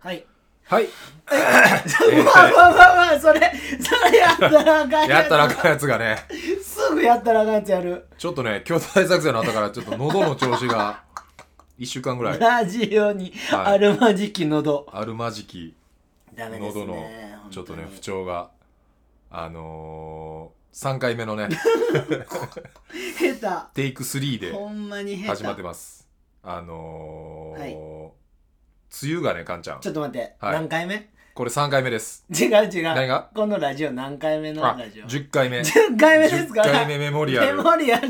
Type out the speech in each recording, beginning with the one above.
はい。はい。まあまあまあまあそれそれやったらあかんやったらあんかんやつがね。すぐやったらあかんやつやる。ちょっとね京都大作戦の後からちょっと喉の調子が1週間ぐらい。ラジオにはい。あるまじき喉。あるまじきダメですね喉のちょっとね不調があのー、3回目のね 下テイク3で手ほんまに下手。始まってます。あのーはい梅雨がねかんちゃん。ちょっと待って、はい。何回目？これ3回目です。違う違う。何が？このラジオ何回目のあラジオ？10回目。10回目ですか？10ら回目メモリアル。メモリアル？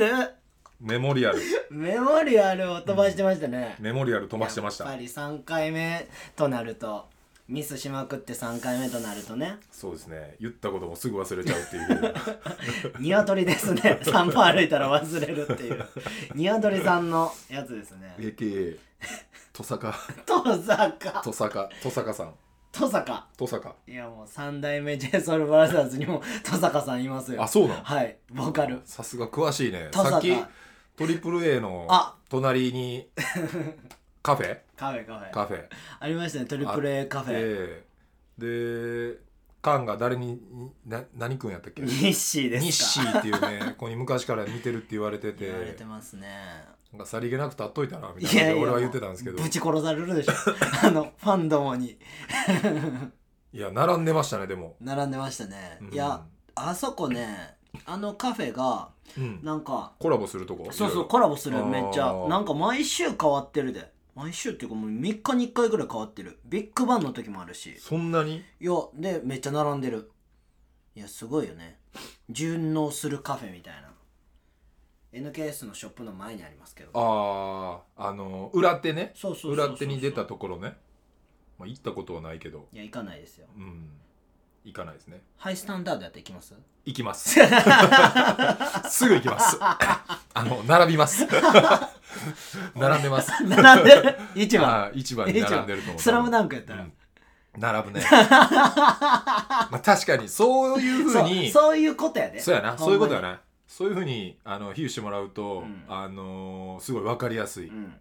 メモリアル。メモリアルを飛ばしてましたね、メモリアル飛ばしてました。やっぱり3回目となるとミスしまくって3回目となるとね。そうですね。言ったこともすぐ忘れちゃうっていう。鶏ですね。3歩歩いたら忘れるっていう。鶏さんのやつですね。AKA 戸坂。登坂。戸坂。戸坂さん。登坂。戸坂。いやもう3代目 JSOUL ブラザーズにも登坂さんいますよ。あそうなの？はい。ボーカル。さすが詳しいね。さっきトリプル a のあ。隣に カフェ？カフェカフェ。カフェ。ありましたねトリプル A カフェ。ででカンが誰にな何君やったっけ？ニッシーですか。ニッシーっていうね子に昔から似てるって言われてて。言われてますねなんかさりげなく立っといたなみたいな。俺は言ってたんですけど。ぶち殺されるでしょ。あのファンどもに。いや並んでましたねでも、並んでましたね、うん。いやあそこねあのカフェがうん、なんかコラボするとこ？そうそういコラボするめっちゃ。なんか毎週変わってるで。毎週っていうかもう3日に1回ぐらい変わってる。ビッグバンの時もあるし。そんなに？いやでめっちゃ並んでる。いやすごいよね。順応するカフェみたいな NKS のショップの前にありますけど。あああの裏手ね。そうそうそうそう裏手に出たところね、まあ、行ったことはないけど。いや行かないですよ。うん。行かないですね。ハイスタンダードやって行きます？行きます。すぐ行きます。あの並びます。並んでます。並んでる？市場あー市場に並んでると思う。スラムダンクやったら、うん。並ぶね。まあ確かにそういうふうにそうそういうことやで。そうやな。そういうことやなそういうふうにあの比喩してもらうと、うん。あのーすごい分かりやすい、うん。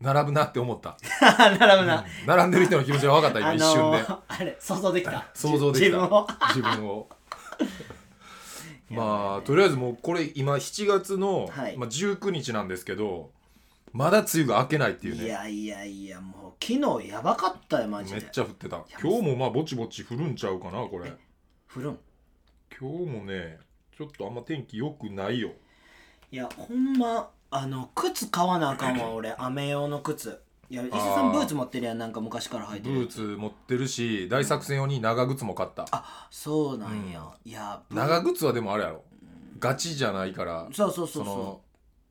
並ぶなって思った、並ぶな、うん。並んでる人の気持ちが分かった今、あ 一瞬で。のー、あれ想像できた。想像できた。自分を。自分を。まあとりあえずもうこれ今7月の、はい。まあ、19日なんですけどまだ梅雨が明けないっていうね。いやいやいやもう昨日やばかったよマジめでっちゃ降ってた。今日もまあぼちぼち降るんちゃうかなこれ。降るん？今日もねちょっとあんま天気良くないよ。いやほんまあの靴買わなあかんわ 俺。雨用の靴。いや石田さんブーツ持ってるやんなんか昔から履いてるブーツ持ってるし大作戦用に長靴も買った。あそうなんや、いやブー長靴はでもあれやろ。ガチじゃないからそうそうそうその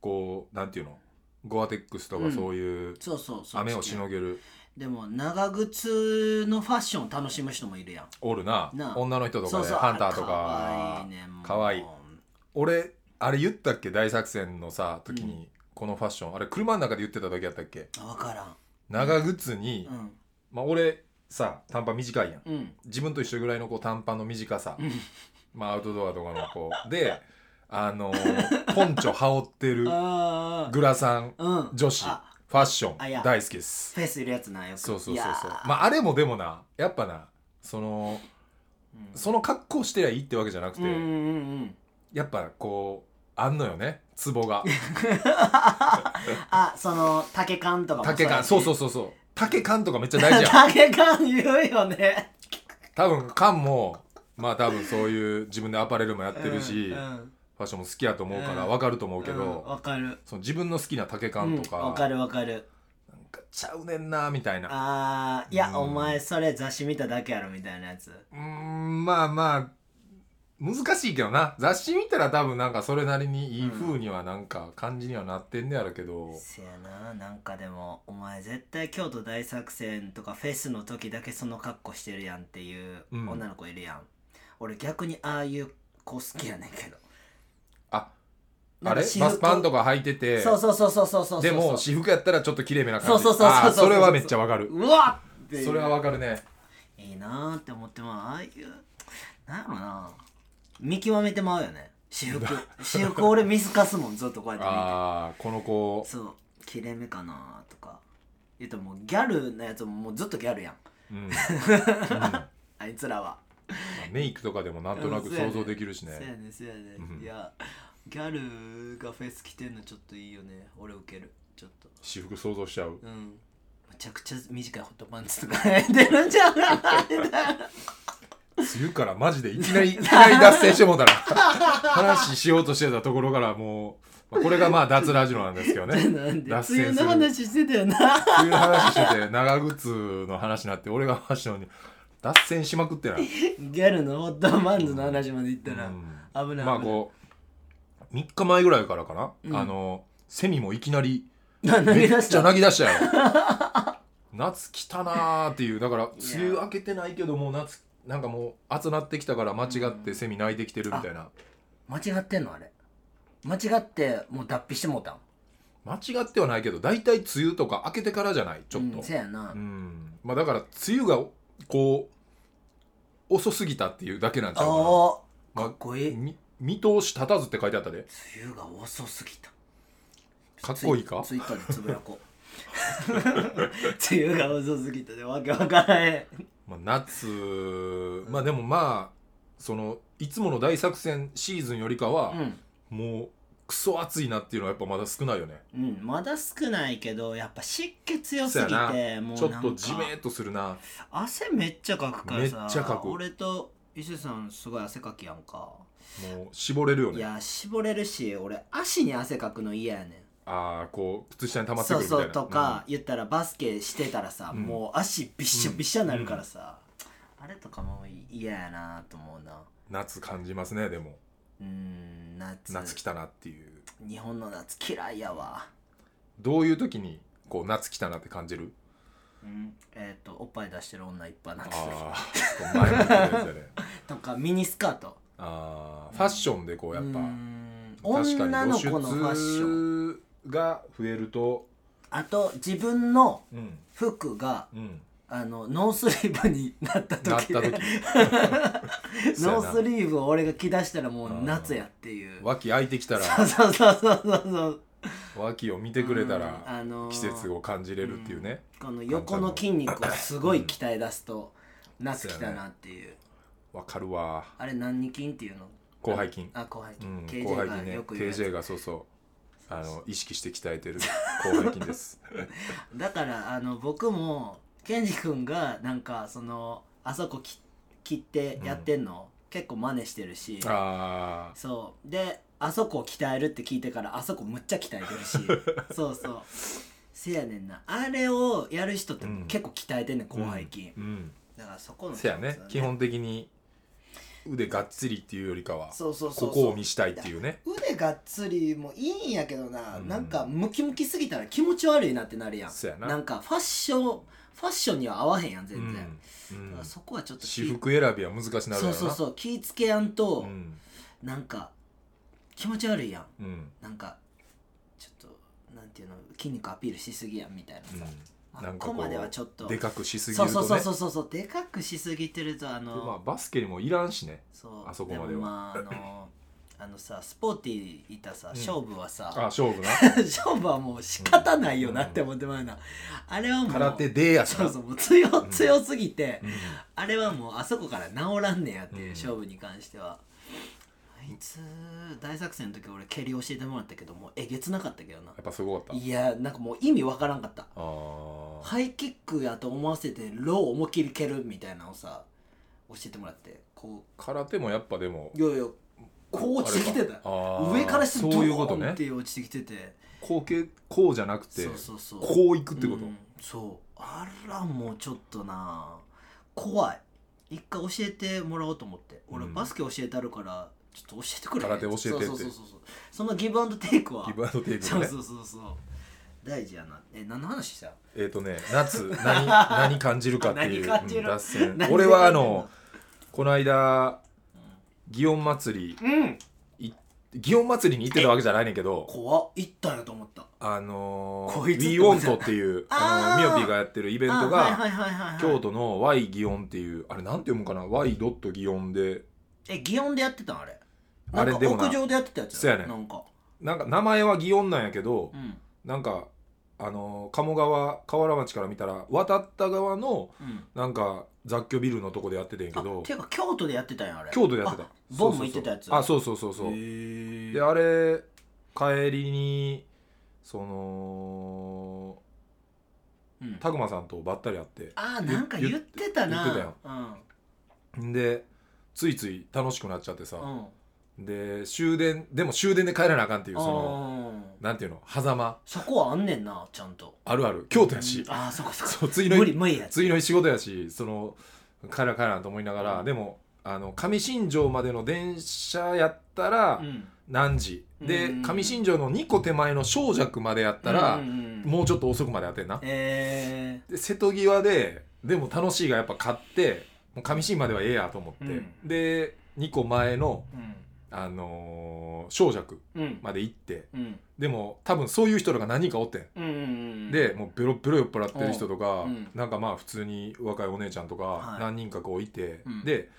こうなんていうの？ゴアテックスとかうんそういううそうそうそう。雨をしのげる、でも長靴のファッションを楽しむ人もいるやん。おるな。なあ。女の人とかでそうそう。ハンターとか。かわいいねもう。かわいい。俺あれ言ったっけ？大作戦のさ時に、うん。このファッション。あれ車の中で言ってた時やったっけ？分からん。長靴に、うん。まあ俺さ短パン短いやん。うん。自分と一緒ぐらいのこう短パンの短さ、うん。まあアウトドアとかのこう。であのー ポンチョ羽織ってるあグラサンあうん。女子。あファッション大好きです。フェイスいるやつなよく。そうそうそうそう。まああれもでもなやっぱなそのうん。その格好してりゃいいってわけじゃなくて、うんうんうんやっぱこうあんのよねツボが。あその竹缶とかも竹缶そうそうそそうそう。竹缶とかめっちゃ大事やん。竹缶言うよね。多分缶もまあ多分そういう自分でアパレルもやってるし、うんうん。ファッションも好きやと思うからうん。分かると思うけうん。ど、わかる。その自分の好きな竹缶とか,、うん。わかるわかる。なんかちゃうねんなみたいな。あーいや、うん。お前それ雑誌見ただけやろみたいなやつ。うーんまあまあ難しいけどな。雑誌見たら多分なんかそれなりにいい風にはなんか感じにはなってんねやろけど、せやな。なんかでもお前絶対京都大作戦とかフェスの時だけその格好してるやんっていううん。女の子いるやん、俺逆にああいう子好きやねんけどああれ？バスパンとか履いててそうそうそうそうそうそうでも私服やったらちょっときれいめな感じ。そうそうそうそうあーそれはめっちゃわかる。うわっっていう。それはわかるね。いいなーって思ってまあああいうなんやろな。見極めてまうよね。私服。私服俺見透かすもんずっとこうやって見て。ああこの子。そう。切れ目かなとか。言うともうギャルのやつももうずっとギャルやん。うん。あいつらはメイクとかでもなんとなく想像できるしそうやねねそうやね、うん。いやギャルがフェス来てんのちょっといいよね。俺受ける。ちょっと。私服想像しちゃう。うん。めちゃくちゃ短いホットパンツとか履いてるんじゃん梅雨からマジでいきなりいきなり脱線してもうたら。話しようとしてたところからもう、まあこれがまあ脱ラジオなんですけどね。脱梅雨線する。の話してたよな。梅雨の話してて長靴の話になって俺がファッションに脱線しまくってな、ギャルのホットパンツの話まで言ったら、うん。危ないまあこう3日前ぐらいからかな、うん。あのセミもいきなり めっちゃ泣き出したよ 夏来たなーっていう。だから梅雨明けてないけどもう夏なんかもう暑なってきたから間違ってセミ泣いてきてるみたいな、間違ってんのあれ。間違ってもう脱皮してもうたん。間違ってはないけど大体梅雨とか明けてからじゃないちょっと。うん、せやな、うん。まあだから梅雨がこう遅すぎたっていうだけなんちゃうかな。ああまあかっこいい、み見通し立たずって書いてあったで。梅雨が遅すぎた。かっこいいか？ツイッターでつぶやこう。梅雨が遅すぎたでわけわからへん。まあ、夏まあでもまあそのいつもの大作戦シーズンよりかは、もうクソ暑いなっていうのはやっぱまだ少ないよね。うん、うん、まだ少ないけどやっぱ湿気強すぎてもうちょっとジメっとするな。汗めっちゃかくからさめっちゃかく。俺と伊勢さんすごい汗かきやんか。もう絞れるよね。いや絞れるし俺足に汗かくの嫌やねああこう靴下に溜んまってくそうるみたいな。そうとか、言ったらバスケしてたらさ、うんもう足びっしゃびっしゃになるからさ、あれとかも嫌やなと思うな。うん夏感じますねでも。うん夏。夏来たなっていう。日本の夏嫌いやわ。どういう時にこう夏来たなって感じる？うん？えっ、とおっぱい出してる女いっぱいなってああ前向きなやつだね。とかミニスカート。ああファッションでこうやっぱ。うん。確かに女の子のファッション。露出が増えるとあと自分のうん。服がうんあのノースリーブになった時 ノースリーブを俺が着出したらもう夏やっていう。脇開いてきたら。そうそうそうそうそう。脇を見てくれたうんらあのー季節を感じれるっていうね。この横の筋肉をすごい鍛え出すと夏来たなっていう。わかるわ。あれ何筋っていうの？広背筋。あ広背うん KJ がね。よく言うやつ。KJ がそうそう。あの意識して鍛えてる広背筋です。だからあの僕もケンジ君がなんかそのあそこき切ってやってんの、結構真似してるし。ああそう。であそこを鍛えるって聞いてからあそこむっちゃ鍛えてるし。そうそう。せやねんな。あれをやる人ってうん。結構鍛えてんねん広背筋、うん。だからそこのせやね。基本的に腕がっつりっていうよりかはそうそうそうそう。ここを見したいっていうね。腕がっつりもいいんやけどな、うん。なんかムキムキすぎたら気持ち悪いなってなるやん。そやな。なんかファッションファッションには合わへんやん全然、うん。だうん。からそこはちょっと気私服選びは難しくな。るそうやろなそうそう気ぃつけやんと、うん。なんか気持ち悪いやん。うん。なんかちょっとなんていうの筋肉アピールしすぎやんみたいなさ、うん、あなんかこここまではちょっと。うでかくしすぎそうるとね。そうそうそうそうでかくしすぎてるとあの、でまあバスケにもいらんしね。そう。あそこまでは。もまああのあのさスポーティーいたさ、ん。勝負はさあ勝負な？勝負はもう仕方ないよなって思ってまうな、あれはもう空手でやしなそうそうもう強強すぎて、うん。あれはもうあそこから治らんねやっていううん。勝負に関しては、あいつ大作戦の時俺蹴り教えてもらったけどもうえげつなかったけどな。やっぱすごかった。いやなんかもう意味わからんかった。あー。ハイキックやと思わせてロー思いっきり蹴るみたいなのをさ教えてもらって。こ空手もやっぱでもういやいやこう落ちてきてた。上からしてそういうことドーンっねて落ちてきてて。こうけこうじゃなくてそうそうそう。こういくってこと、うん。そう。あらもうちょっとな。怖い。一回教えてもらおうと思って。俺うん。バスケ教えてあるからちょっと教えてくれ。空手教えてって？そうそうそうそうそのギブアンドテイクは。ギブアンドテイクそうそうそうそう。大事やな。え何の話した？えっ、とね夏何 何感じるかっていう、脱線。何俺はあ何の？この間祇園祭りうん。祇園祭りに行ってたわけじゃないねんけど怖っ行ったんやと思った。あのこー、いつって We Want っていうあのミオピーがやってるイベントが京都の Y 祇園っていうあれなんて読むかな？Y ドット祇園で。え祇園でやってたんあれ？あれでも屋上でやってたやつそうやねん。なんか。なんか名前は祇園なんやけどうん。なんかあの鴨川河原町から見たら渡った側のうん。なんか雑居ビルのとこでやっててんけあどていうか京都でやってたんやあれ。京都でやってた。あボンも行ってたやつ。あそうそうそうそう。へー。であれ帰りにそのうん。拓磨さんとばったり会ってあーなんか言ってたな。言ってたよ。ん。でついつい楽しくなっちゃってさ、うんうんで終電でも終電で帰らなあかんっていうそのうんなんていうの狭間。そこはあんねんなちゃんと。あるある。京都やし、うん。ああそこそこそう次の無理無理やつ次の日仕事やしその帰ら帰らんと思いながら、うん。でもあの上新庄までの電車やったらうん。何時、でうん。上新庄の2個手前の小尺までやったら、うんうんうん。もうちょっと遅くまでやってんな。えで瀬戸際ででも楽しいがやっぱ買ってもう上新まではええやと思って、うん。で2個前の、ーうんあのー小尺うん。まで行ってうん。でも多分そういう人らが何人かおってん。うんうんうんでもうベロベロ酔っ払ってる人とか、うん。なんかまあ普通に若いお姉ちゃんとかはい。何人かこういて、うん。で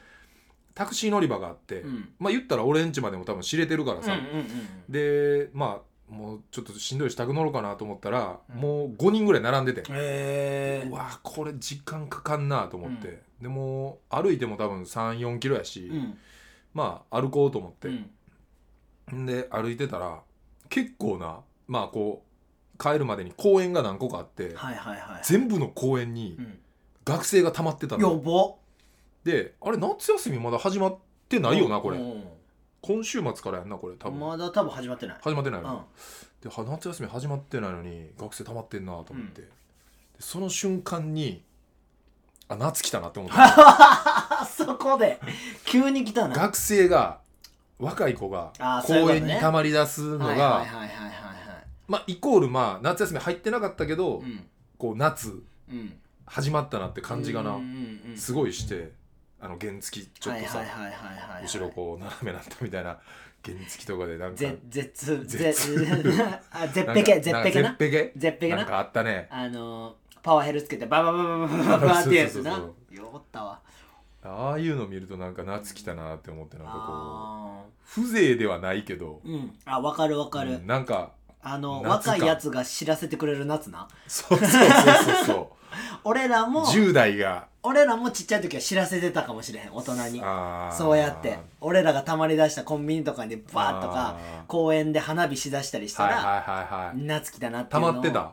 タクシー乗り場があって、うん。まあ言ったら俺んちまでも多分知れてるからさ、うんうんうんでまあもうちょっとしんどいし宅乗ろうかなと思ったら、うん。もう5人ぐらい並んでて、えうわこれ時間かかんなと思って、でも歩いても多分34キロやし、うんまあ歩こうと思って、うん。んで歩いてたら結構なまあこう帰るまでに公園が何個かあって、はいはいはい全部の公園にうん。学生が溜まってたやの、ば。であれ夏休みまだ始まってないよなこれ、うん今週末からやんなこれ多分、まだ多分始まってない。始まってないよでは夏休み始まってないのに学生溜まってんなと思って、でその瞬間にあ夏来たなって思った そこで急に来たな。学生が若い子があーそういう公ことね。園に溜まり出すのが、はいはいはいはいはいまあイコールまあ夏休み入ってなかったけど、はいうん。こう夏うん。始まったなって感じがな、うんうんうんすごいしてあの原付ちょっとさ、はいはいはいはいはい後ろこう斜めなったみたいな原付とかでなんかぜ絶絶 絶あ絶なんか壁絶壁な？絶壁？絶壁な？なんかあったね。あのーパワーヘルつけてババババババババってやつなそうそうよったわああいうの見るとなんか夏来たなって思ってなんかこあう風情ではないけど、ーうん。あ分かる分かる。うんなんかあの若いやつが知らせてくれる夏な。そうそうそうそう。そ 俺らうも10代が。俺らもちっちゃい時は知らせてたかもしれへん大人に。そうやって。俺らがたまりだしたコンビニとかにバーッとか公園で花火しだしたりしたら、はいはいはいはい。夏来たなってい溜うのを。まってた？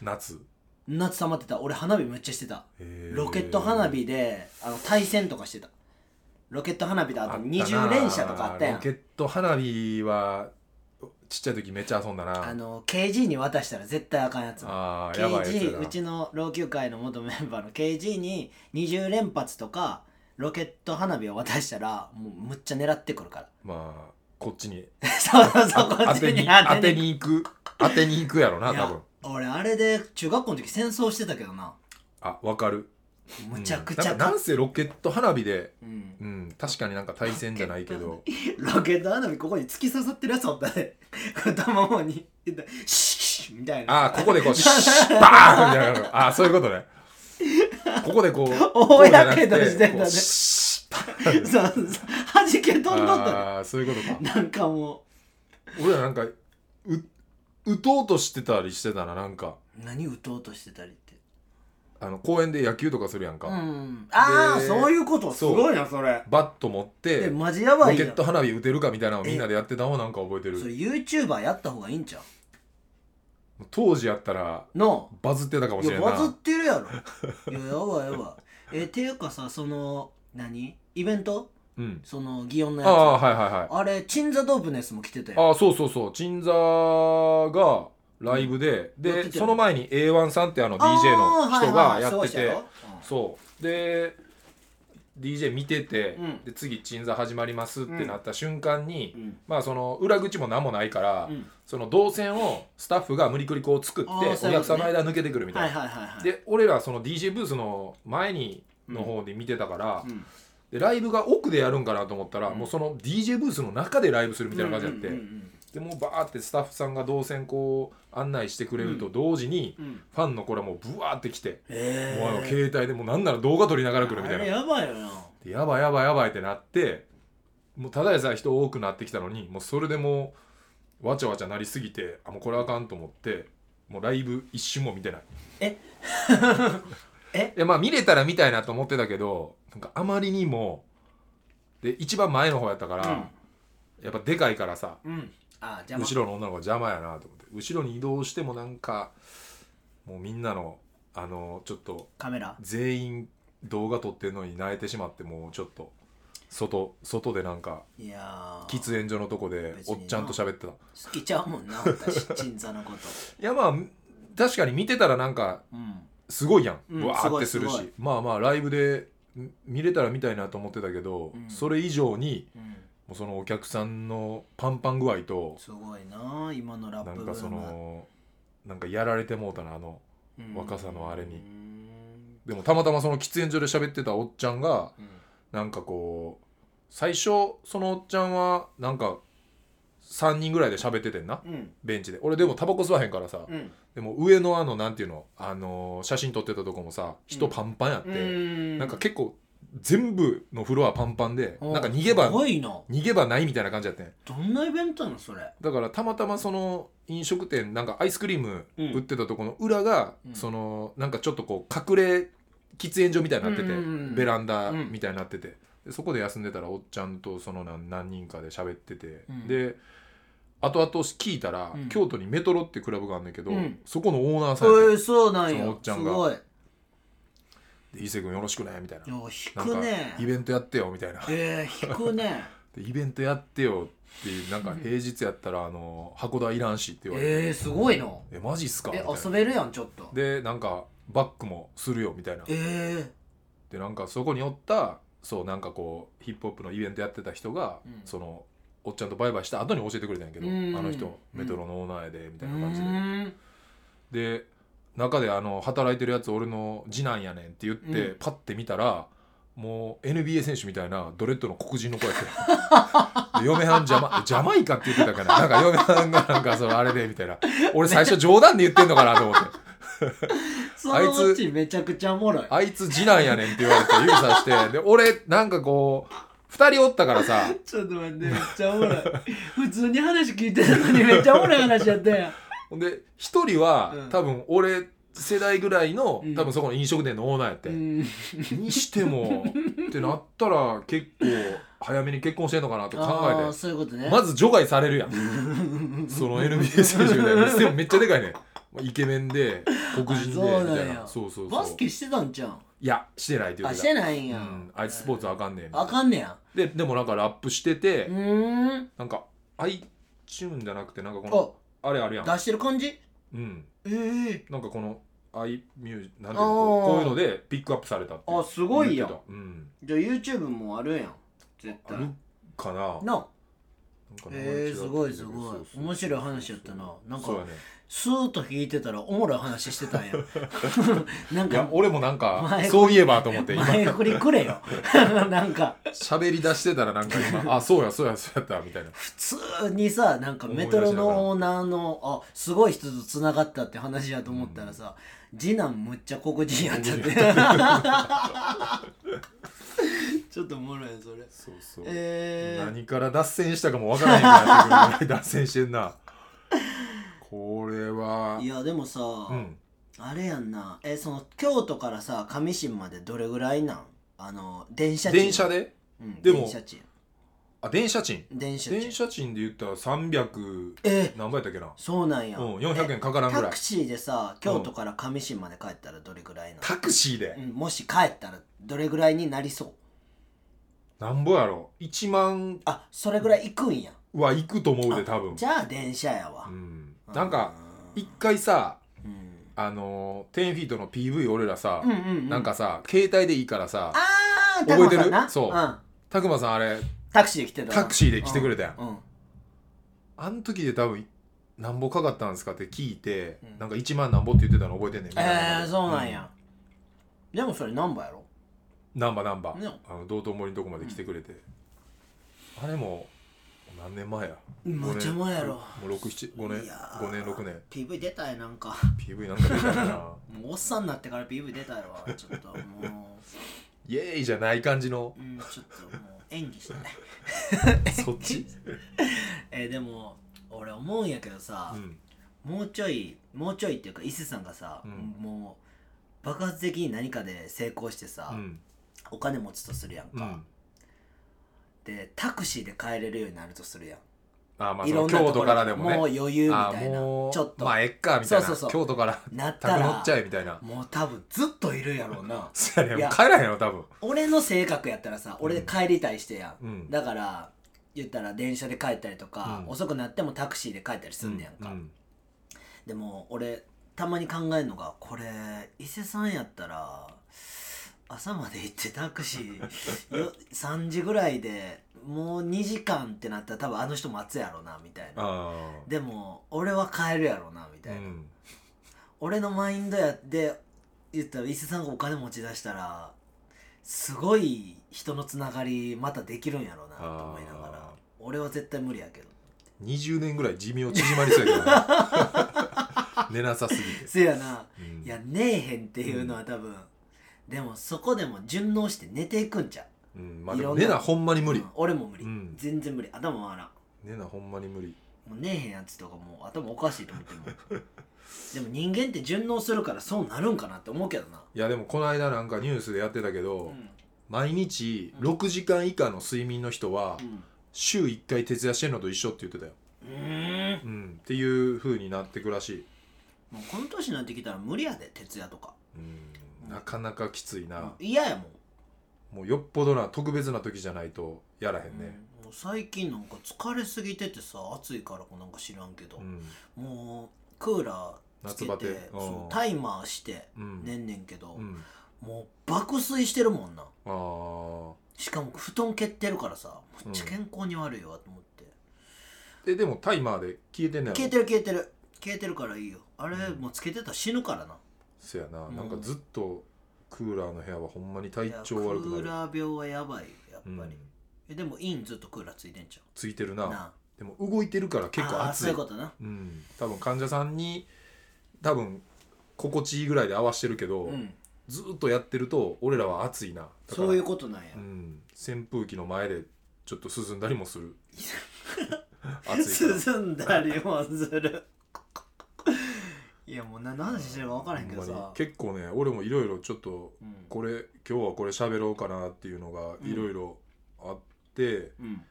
夏夏溜まってた俺花火めっちゃしてたロケット花火であの対戦とかしてたロケット花火であとあったな20連射とかあったやんロケット花火はちっちゃい時めっちゃ遊んだなあの KG に渡したら絶対あかんやつあーやばいやつ KG うちの老朽会の元メンバーの KG に20連発とかロケット花火を渡したらもうむっちゃ狙ってくるからまあこっちにそうそうそうこっちに当てに当てに行く当てに行くやろな多分俺あれで中学校の時戦争してたけどな。あわかる。むちゃくちゃうん。なんかなんせロケット花火でうん。うん。確かになんか対戦じゃないけど。ロケット花火ここに突き刺さってるやつおったで。太ももに。シッみたいな。あーここでこう シッバーンみたいなあーそういうことね。ここでこう大やけどしてたね。こうシッバーン。そうそう。弾け飛んどったで。ああそういうことか。なんかも俺らなんかう打とうとしてたりしてたななんか。う何打とうとしてたりって？あの公園で野球とかするやんか、うん。ああでそういうこと。すそう。ごいなそれ。バット持ってでロマジやばいよケット花火打てるかみたいなのをみんなでやってたのをなんか覚えてそれる YouTuber やった方がいいんちゃ当時やったらうの。バズってたかもしれんな。いやバズってるやろ。いややばいやばい。えていうかさその何？イベント？うん。その祇園のやつ。ああはいはいはい。あれチンザドープネスも来てたよああそうそうそう。鎮座がライブで、やってでたよその前に A1 さんってあの DJ の人がやってて。そうで DJ 見てて、うん。で次鎮座始まりますってなった瞬間に、うん。まあその裏口も何もないから、うん。その動線をスタッフが無理くりこう作ってあおーそういうことね。客さんの間抜けてくるみたはいいな、はいはいはいで俺らその DJ ブースの前にの方で見てたから、うんでライブが奥でやるんかなと思ったら、うん。もうその DJ ブースの中でライブするみたいな感じになって、うんうんでもうバーってスタッフさんが動線こう案内してくれると同時に、うん。うんファンの子らもブワーって来て、うあのえ携帯でもうなんなら動画撮りながら来るみたいな。やばいよな。でやばいやばいやばいってなってもうただでさえ人多くなってきたのにもうそれでもうわちゃわちゃなりすぎてあもうこれあかんと思ってもうライブ一瞬も見てない。え？え？いやまあ見れたら見たいなと思ってたけどなんかあまりにもで一番前の方やったから、やっぱでかいからさうん。あじゃあ後ろの女の子が邪魔やなと思って後ろに移動してもなんかもうみんなのあのちょっとカメラ？全員動画撮ってるのに慣れてしまってもうちょっと外外でなんかいやー。喫煙所のとこで別にな。おっちゃんと喋ってた。好きちゃうもんな私鎮座のこと。いやまあ確かに見てたらなんかうんすごいやん、うんわーってするすごい。しまあまあライブでん見れたら見たいなと思ってたけど、うん。それ以上にうん。もうそのお客さんのパンパン具合とすごいな今のラップなんかそのなんかやられてもうたなあのうん。若さのあれに。うん。でもたまたまその喫煙所で喋ってたおっちゃんがうん。なんかこう最初そのおっちゃんはなんか3人ぐらいで喋っててんなうん。ベンチで。俺でもタバコ吸わへんからさ、うんでも上のあのなんていうの、あのー写真撮ってたとこもさ人パンパンやって、うん。なんか結構全部のフロアパンパンでおなんか逃げ場すごいな。逃げ場ないみたいな感じやってん。どんなイベントなのそれ？だからたまたまその飲食店なんかアイスクリームうん。売ってたとこの裏が、うん。そのなんかちょっとこう隠れ喫煙所みたいになってて、うんうんうんベランダみたいになってて、でそこで休んでたらおっちゃんとその何何人かで喋ってて、うん。で後々聞いたら、うん。京都にメトロってクラブがあるんだけど、うん。そこのオーナーさんやってえー、そうなんそのやおっちゃんが。すごい。で伊勢君よろしくねみたいな。引くね。イベントやってよみたいな。えー、引くね。でイベントやってよっていうなんか平日やったらあの函館いらんしって言われて。えー、すごいなえマジっすか？みえたいな。遊べるやんちょっと。でなんかバックもするよみたいな。えでなんかそこにおったそうなんかこうヒップホップのイベントやってた人が、うん。そのおっちゃんとバイバイした後に教えてくれたんやけど、うん。あの人メトロのオーナーやでみー、たいな感じで、ん。で中であの働いてるやつ俺の次男やねんって言って、うん。パッて見たらもう NBA 選手みたいなドレッドの黒人の子やってで嫁はんジャマジャマイカって言ってたかななんか嫁はんがなんかそのあれでみたいな。俺最初冗談で言ってんのかなと思って。そのうちめちゃくちゃおもろい。あいつ次男やねんって言われて指さしてで俺なんかこう2人おったからさ。ちょっと待ってめっちゃおもろい。普通に話聞いてたのにめっちゃおもろい話やったやん。ほんで1人は、うん。多分俺世代ぐらいの、うん。多分そこの飲食店のオーナーやって、うん。にしてもってなったら結構早めに結婚してんのかなと考えそういうことね。てまず除外されるやん。その NBA 選手みたいな。でもめっちゃでかいね。イケメンで黒人でみたいな。そうそうそう。バスケしてたんじゃんいやしてないって言あしたてないんや、うん、あいつスポーツあかんねんあな。かんねや。ででもなんかラップしてて、うーん。なんか iTune じゃなくてなんかこのあ。あれあるやん。出してる感じ？うん。ええ。なんかこの iMusic なんていうのこうこういうのでピックアップされたってあすごいや。ん言ってた。うん。じゃあ YouTube もあるやん。絶対。あるかな。なんかな名前えー、すごいすごい。そうそう。面白い話やったな。なんかそうやねスーッと弾いてたらおもろい話してたんや。なんかいや俺もなんか前そういえばと思って今。前振りくれよ。なんか喋り出してたらなんか今あそうやそうやそうやったみたいな。普通にさなんかメトロのオーナーのあすごい人とつながったって話やと思ったらさ、次男むっちゃ黒人やったって。ちょっとおもろいそれ。そうそう、えー、何から脱線したかもわからへんからってくるぐらい脱線してんなこれは。いやでもさ、うん。あれやんな。えその京都からさ上新までどれぐらいなん？あの電車賃。電車で？うん、でも電車賃。あ電車賃？電車賃。電車賃で言ったら300え？何倍やったっけな？そうなんや、うん400円かからんぐらい。タクシーでさ京都から上新まで帰ったらどれぐらいなタクシーで？の、うん、もし帰ったらどれぐらいになりそう？なんぼやろ？1万あそれぐらい行くんや。は行くと思うで多分。じゃあ電車やわ、うんなんか一回さうんあのー10フィートの PV 俺らさ、うんうんうん。なんかさ携帯でいいからさ覚えてる？そう。んたくまさんあれタクシーで来てたタクシーで来てくれたやん。うん。うん。あん時で多分なんぼかかったんですかって聞いて、うん。なんか1万なんぼって言ってたの覚えてんねん。みたいなえー、そうなんや、でもそれ何番やろ？ナンバナンバね。あの道頓堀のとこまで来てくれて、あれも何年前や？むっちゃ前やろ。もう675年？いやー5年？6年？PV 出たやなんか。PV なんか出たかな。もうおっさんになってから PV 出たやわちょっとも イエーイじゃない感じの。う、うん、ちょっともう演技してないそっち？えーでも俺思うんやけどさう、ん。もうちょいもうちょいっていうか伊勢さんがさ、うん。もう爆発的に何かで成功してさ、うん。お金持ちとするやんか、うんでタクシーで帰れるようになるとするやん。あまあいろんなところ。からでもね。もう余裕みあたいな。ちょっと、まあえっかみたいな。そうそうそう。京都からなったら宅乗っちゃえみたいな。もう多分ずっといるやろうな。そうやいやね帰らへんよ多分。俺の性格やったらさ俺で帰りたいしてやん、うん。だから言ったら電車で帰ったりとか、うん。遅くなってもタクシーで帰ったりすんねやんか、うん。でも俺たまに考えるのがこれ伊勢さんやったら朝まで行ってタクシー よ3時ぐらいでもう2時間ってなったら多分あの人待つやろなみたいな。あでも俺は帰るやろなみたいな、ーうん。俺のマインドやって言ったら伊勢さんがお金持ち出したらすごい人のつながりまたできるんやろうなと思いながら。あ俺は絶対無理やけど。20年ぐらい寿命縮まりそうやけどね 寝なさすぎて、せやな。うん。いや寝えへんっていうのは多分、でもそこでも順応して寝ていくんちゃう。うんまあでいろんなも寝なほんまに無理。うん俺も無理、うん。全然無理。頭回らん寝なほんまに無理。もう寝えへんやつとかもう頭おかしいと思っても。でも人間って順応するからそうなるんかなって思うけどな、いやでもこの間なんかニュースでやってたけど、うん。毎日6時間以下の睡眠の人はうん。週1回徹夜してんのと一緒って言ってたよ、うー。んうん、っていう風になってくらしい、もうこの年になってきたら無理やで徹夜とか。うん、なかなかきついな、嫌やもん。もうよっぽどな特別な時じゃないとやらへんね、うんもう最近なんか疲れすぎててさ暑いからかなんか知らんけど、うん。もうクーラーつけ夏バテ？てうん。そうタイマーしてうん。寝んねんけど、うん。もう爆睡してるもんな。あー。しかも布団蹴ってるからさめっちゃ健康に悪いわと思って、えでもタイマーで消えてんねやろ？消えてる消えてる。消えてるからいいよ。あれうんもうつけてたら死ぬからなそやな、うん。なんかずっとクーラーの部屋はほんまに体いや調悪くなる。クーラー病はやばい。よやっぱり、うん。えでもインずっとクーラーついてんちゃついてるな。うなあ。でも動いてるから結構あー暑い。うそういことな。うん。多分患者さんに多分心地いいぐらいで合わしてるけど、うん。ずっとやってると俺らは暑いな。だからそういうことなんや、うん、扇風機の前でちょっと涼んだりもする。暑 いから。涼んだりもするいやもう何の話してるか分からへんけどほんまに。さ、結構ね俺もいろいろちょっとうん。これ今日はこれ喋ろうかなっていうのがうん。いろいろあって、うん。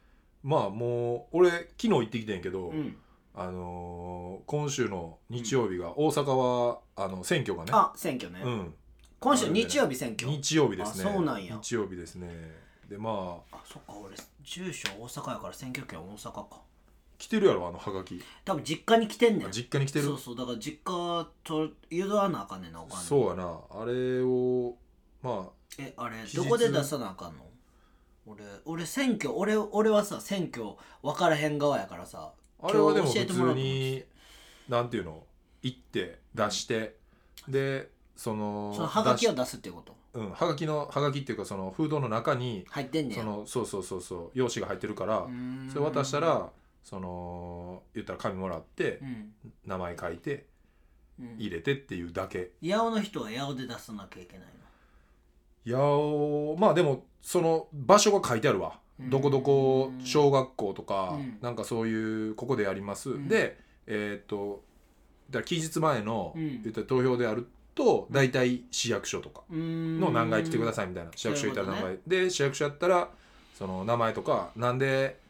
まあもう俺昨日行ってきてんけど、うん。あのー今週の日曜日が、大阪はあの選挙がね。あ選挙ね、うん、今週日曜日選挙。日曜日ですね。あそうなんや。日曜日ですね。でまああそっか俺住所大阪やから選挙権大阪か来てるやろあのハガキ。多分実家に来てんねん実家に来てる？そうそうだから実家と誘なあかんねんなお金。そうやな。あれをまえあれどこで出さなあかんの？俺俺選挙俺俺はさ選挙分からへん側やからさああれはでも普通になんていうの？行って出して、でそのそのハガキを出すっていうこと？うんはがきのはがきっていうかその封筒の中に入ってんねや。そのそうそうそうそう用紙が入ってるからうーん。それ渡したらその言ったら紙もらってうん。名前書いてうん。入れてっていうだけ。八尾の人は八尾で出さなきゃいけないいやーまあでもその場所が書いてあるわ。うん。どこどこ小学校とかうん。なんかそういうここでやります。ん。でえーっとだから期日前のうん。言ったら投票であると大体市役所とかうーん。の何階来てくださいみたいな。市役所行ったら何階で市役所やったらその名前とかなんで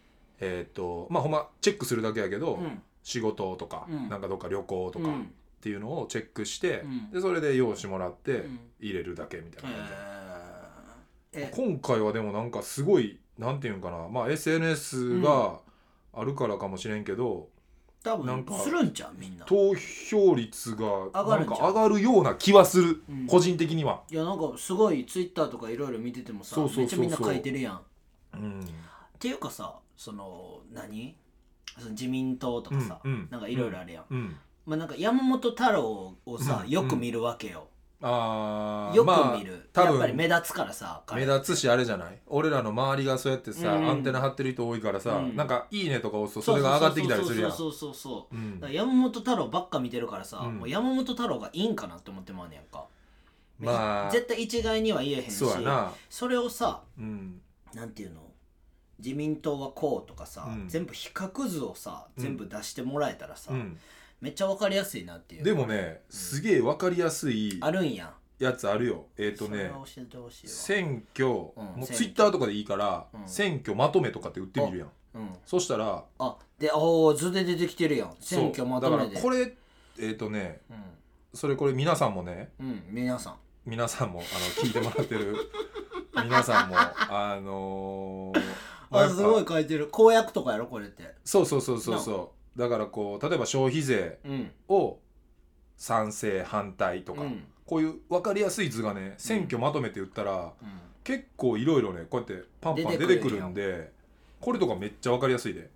えーっとまあほんまチェックするだけやけどうん。仕事とかうん。なんかどっか旅行とかっうん。ていうのをチェックしてうん。でそれで用紙もらってうん。入れるだけみたいな感じ。えー。え。今回はでもなんかすごいなんていうんかなまあ SNS があるからかもしれんけど、多なんか分するんちゃうみんな。投票率がなんか上がるような気はする、うん。個人的には。いやなんかすごいツイッターとかいろいろ見ててもさそうそうそうそう。めっちゃみんな書いてるやん。っうん。ていうかさその何？その自民党とかさ、うんうん。なんかいろいろあるやん、うん、まあなんか山本太郎をさ、うん。よく見るわけよ、あーよくまあ見る、多分やっぱり目立つからさ目彼立つしあれじゃない？俺らの周りがそうやってさ、うん。アンテナ張ってる人多いからさ、うん。なんか「いいね」とか押すとそれが上がってきたりするやん。そうそうそうそうそう。うん。だから山本太郎ばっか見てるからさ、うん。もう山本太郎がいいんかなって思ってまうねやんか。まあ絶対一概には言えへんしそうやな。それをさうん。なんていうの？自民党はこうとかさ、うん。全部比較図をさ全部出してもらえたらさ、うん。めっちゃわかりやすいなっていう。でもねすげえ分かりやすいあるんや。やつあるよ。えっ、とねそれは教えてほしいわ。選挙、もう選挙。ツイッターとかでいいから、うん。選挙まとめとかって売ってみるやん。うん。そしたらあでおお図で出てきてるやん。選挙まとめで。そうだからこれえっ、とねうそれこれ皆さんもねん、うん、皆さん。皆さんもあの聞いてもらってる。皆さんもあのーあすごい書いてる。公約とかやろこれって。そうそうそうそうそう。だからこう例えば消費税うん。を賛成反対とか、うん。こういう分かりやすい図がね選挙まとめて言ったら、うん。結構いろいろねこうやってパンパン出てくるん。でこれとかめっちゃ分かりやすいで。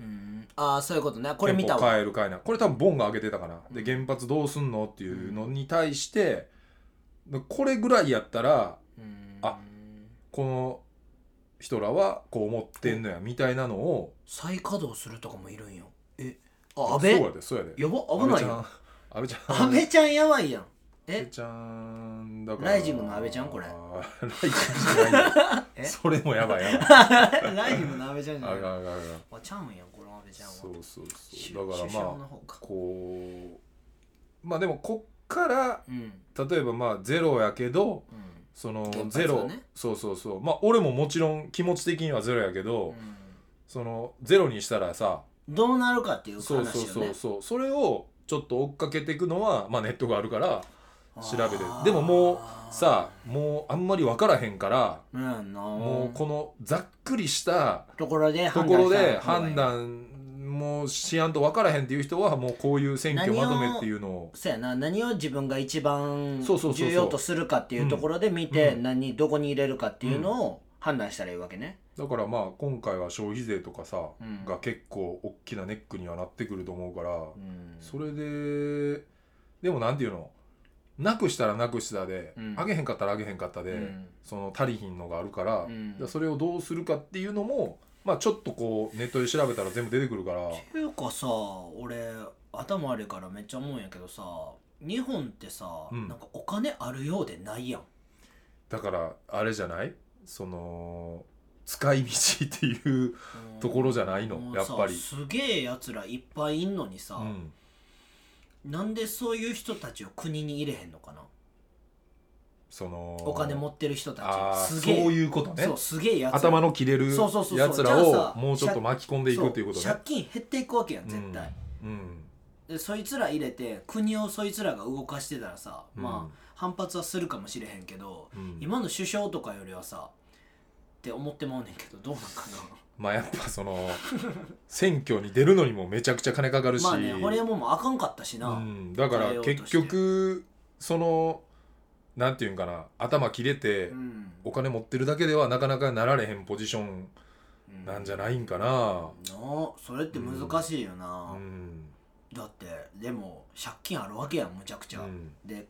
うん、ああそういうことね。これ見たわ。変える変えない。これ多分ボンが上げてたかな、でうん。原発どうすんのっていうのに対してこれぐらいやったらうん。あこの人らはこう思ってんのやみたいなのを。再稼働するとかもいるんよ。え？あそう安倍？やでそうやで。やば危ないよ安倍ちゃん安倍ちゃん。やばいやん。安え倍ちゃんだから。ライジングの安倍ちゃんこれ？ライジングじゃない。それもやばいやばい ライジングの安倍ちゃんじゃあない？があがあがあちゃうんやんこの安倍ちゃんは。そうそうしそう。だからまあこうまあでもこっからうん。例えばまあゼロやけどうんそのゼロ、はね。そうそうそう。まあ俺ももちろん気持ち的にはゼロやけど、うん。そのゼロにしたらさどうなるかっていう話よね。そうそうそうそれをちょっと追っかけていくのは、まあ、ネットがあるから調べてあーでももうさもうあんまり分からへんからうんもうこのざっくりしたところでと判ころで断もしやんと分からへんっていう人はもうこういう選挙まとめっていうのを。そうやな何を自分が一番重要とするかっていうところで見て、うん。何どこに入れるかっていうのを判断したらいいわけね、だからまあ今回は消費税とかさ、うん。が結構大きなネックにはなってくると思うから、うん。それででもなんていうの？なくしたらなくしたで、うん。あげへんかったらあげへんかったで、うん。その足りひんのがあるから,、うん。それをどうするかっていうのもまあちょっとこうネットで調べたら全部出てくるから。っていうかさ俺頭悪いからめっちゃ思うんやけどさ日本ってさ、うん。なんかお金あるようでないやん。だからあれじゃない？その使い道っていうところじゃないの？もうさやっぱり。すげえやつらいっぱいいんのにさ、うん。なんでそういう人たちを国に入れへんのかな？そのお金持ってる人たち。すげえ。そういうことね。そうすげえやつら。頭の切れるやつらをもうちょっと巻き込んでいくっていうことね。借金減っていくわけやん絶対、うんでそいつら入れて国をそいつらが動かしてたらさ、うん。まあ反発はするかもしれへんけど、うん。今の首相とかよりはさって思ってまうねんけどどうなんかまあやっぱその 選挙に出るのにもめちゃくちゃ金かかるし、なまあねホリエモンもあかんかったしな、うん、だから結局そのなんていうんかな頭切れてうん。お金持ってるだけではなかなかなられへんポジションうん。なんじゃないんかな、なあそれって難しいよな、うん。だってでも借金あるわけやんむちゃくちゃ、うん。で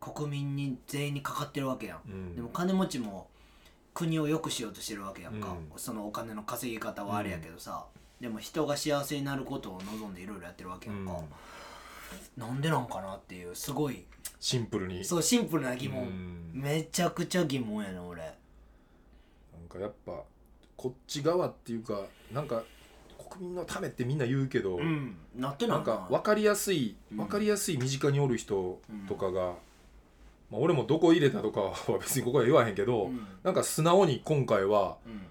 国民に全員にかかってるわけやん、うん。でも金持ちも国を良くしようとしてるわけやんか、うん。そのお金の稼ぎ方はあれやけどさ、でも人が幸せになることを望んでいろいろやってるわけやんか、なんでなんかなっていうすごいシンプルに。そうシンプルな疑問、うん。めちゃくちゃ疑問やね俺。なんかやっぱこっち側っていうかなんか国民のためってみんな言うけど、うん。なってなんかか分かりやすいうん。分かりやすい身近におる人とかが、まあ、俺もどこ入れたとかは別にここは言わへんけど、うん。なんか素直に今回はうん。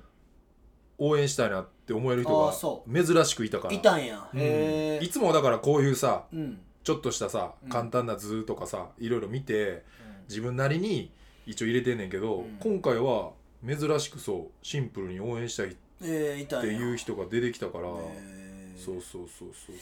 応援したいなって思える人あが珍しくいたから。いたんや。うん。へえいつもだからこういうさうんちょっとしたさうん。簡単な図とかさいろいろ見て自分なりに一応入れてんねんけど、うん。今回は珍しくそうシンプルに応援したいってやいう人が出てきたから、そうそうそうそうそう。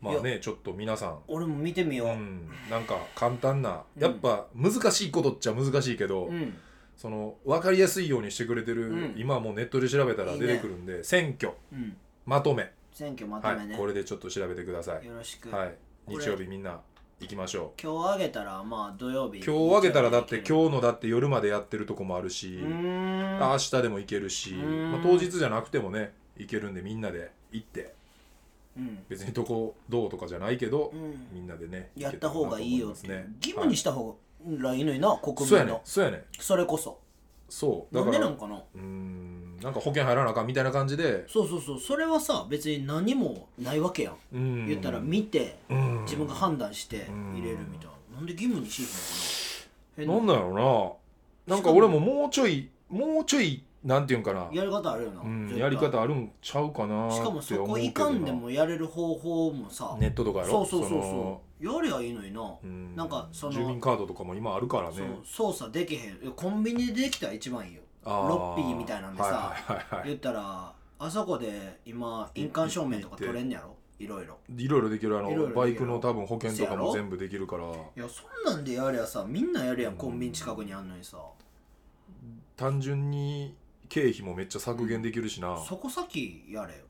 まあねちょっと皆さん。俺も見てみよう、うん、なんか簡単なうん。やっぱ難しいことっちゃ難しいけど、うん。その分かりやすいようにしてくれてる、うん。今はもうネットで調べたら出てくるんで選挙。うん、まとめ選挙まとはい、めね、これでちょっと調べてください、よろしく、はい、日曜日みんな行きましょ今日あげたらまあ土曜日。う今日あげたらだって日今日のだって夜までやってるとこもあるし、明日でも行けるし、うん。まあ、当日じゃなくてもね行けるんでみんなで行ってうん、別にどこどうとかじゃないけど、うん。みんなでねやった方がいいよって義務にした方がいいのにな、国はいそうや民のねそうやねそれこそ。そう。なんだからでなんかな？うーんなんか保険入らなあかんみたいな感じで、そうそうそう。それはさ別に何もないわけやん、うん、言ったら見てうん。自分が判断してうん。入れるみたいな、なんで義務にしへんのな。んかなだろうな。なんか俺ももうちょいもうちょいなんていうんかな、やり方あるよな、うん、やり方あるんちゃうかなしかもそこいかんでもやれる方法もさ、ネットとかやろ？そうそうそうのそうやりゃいいのにな、うん。なんかその住民カードとかも今あるからね。そう操作できへん。コンビニでできたら一番いいよあー。ロッピーみたいなんでさ、言ったらあそこで今印鑑証明とか取れんねやろ？いろいろ。いろいろできるあのバイクの多分保険とかも全部できるから。いやそんなんでやりゃさみんなやるやんコンビニ近くにあんのにさ。単純に経費もめっちゃ削減できるしな、そこ先やれよ。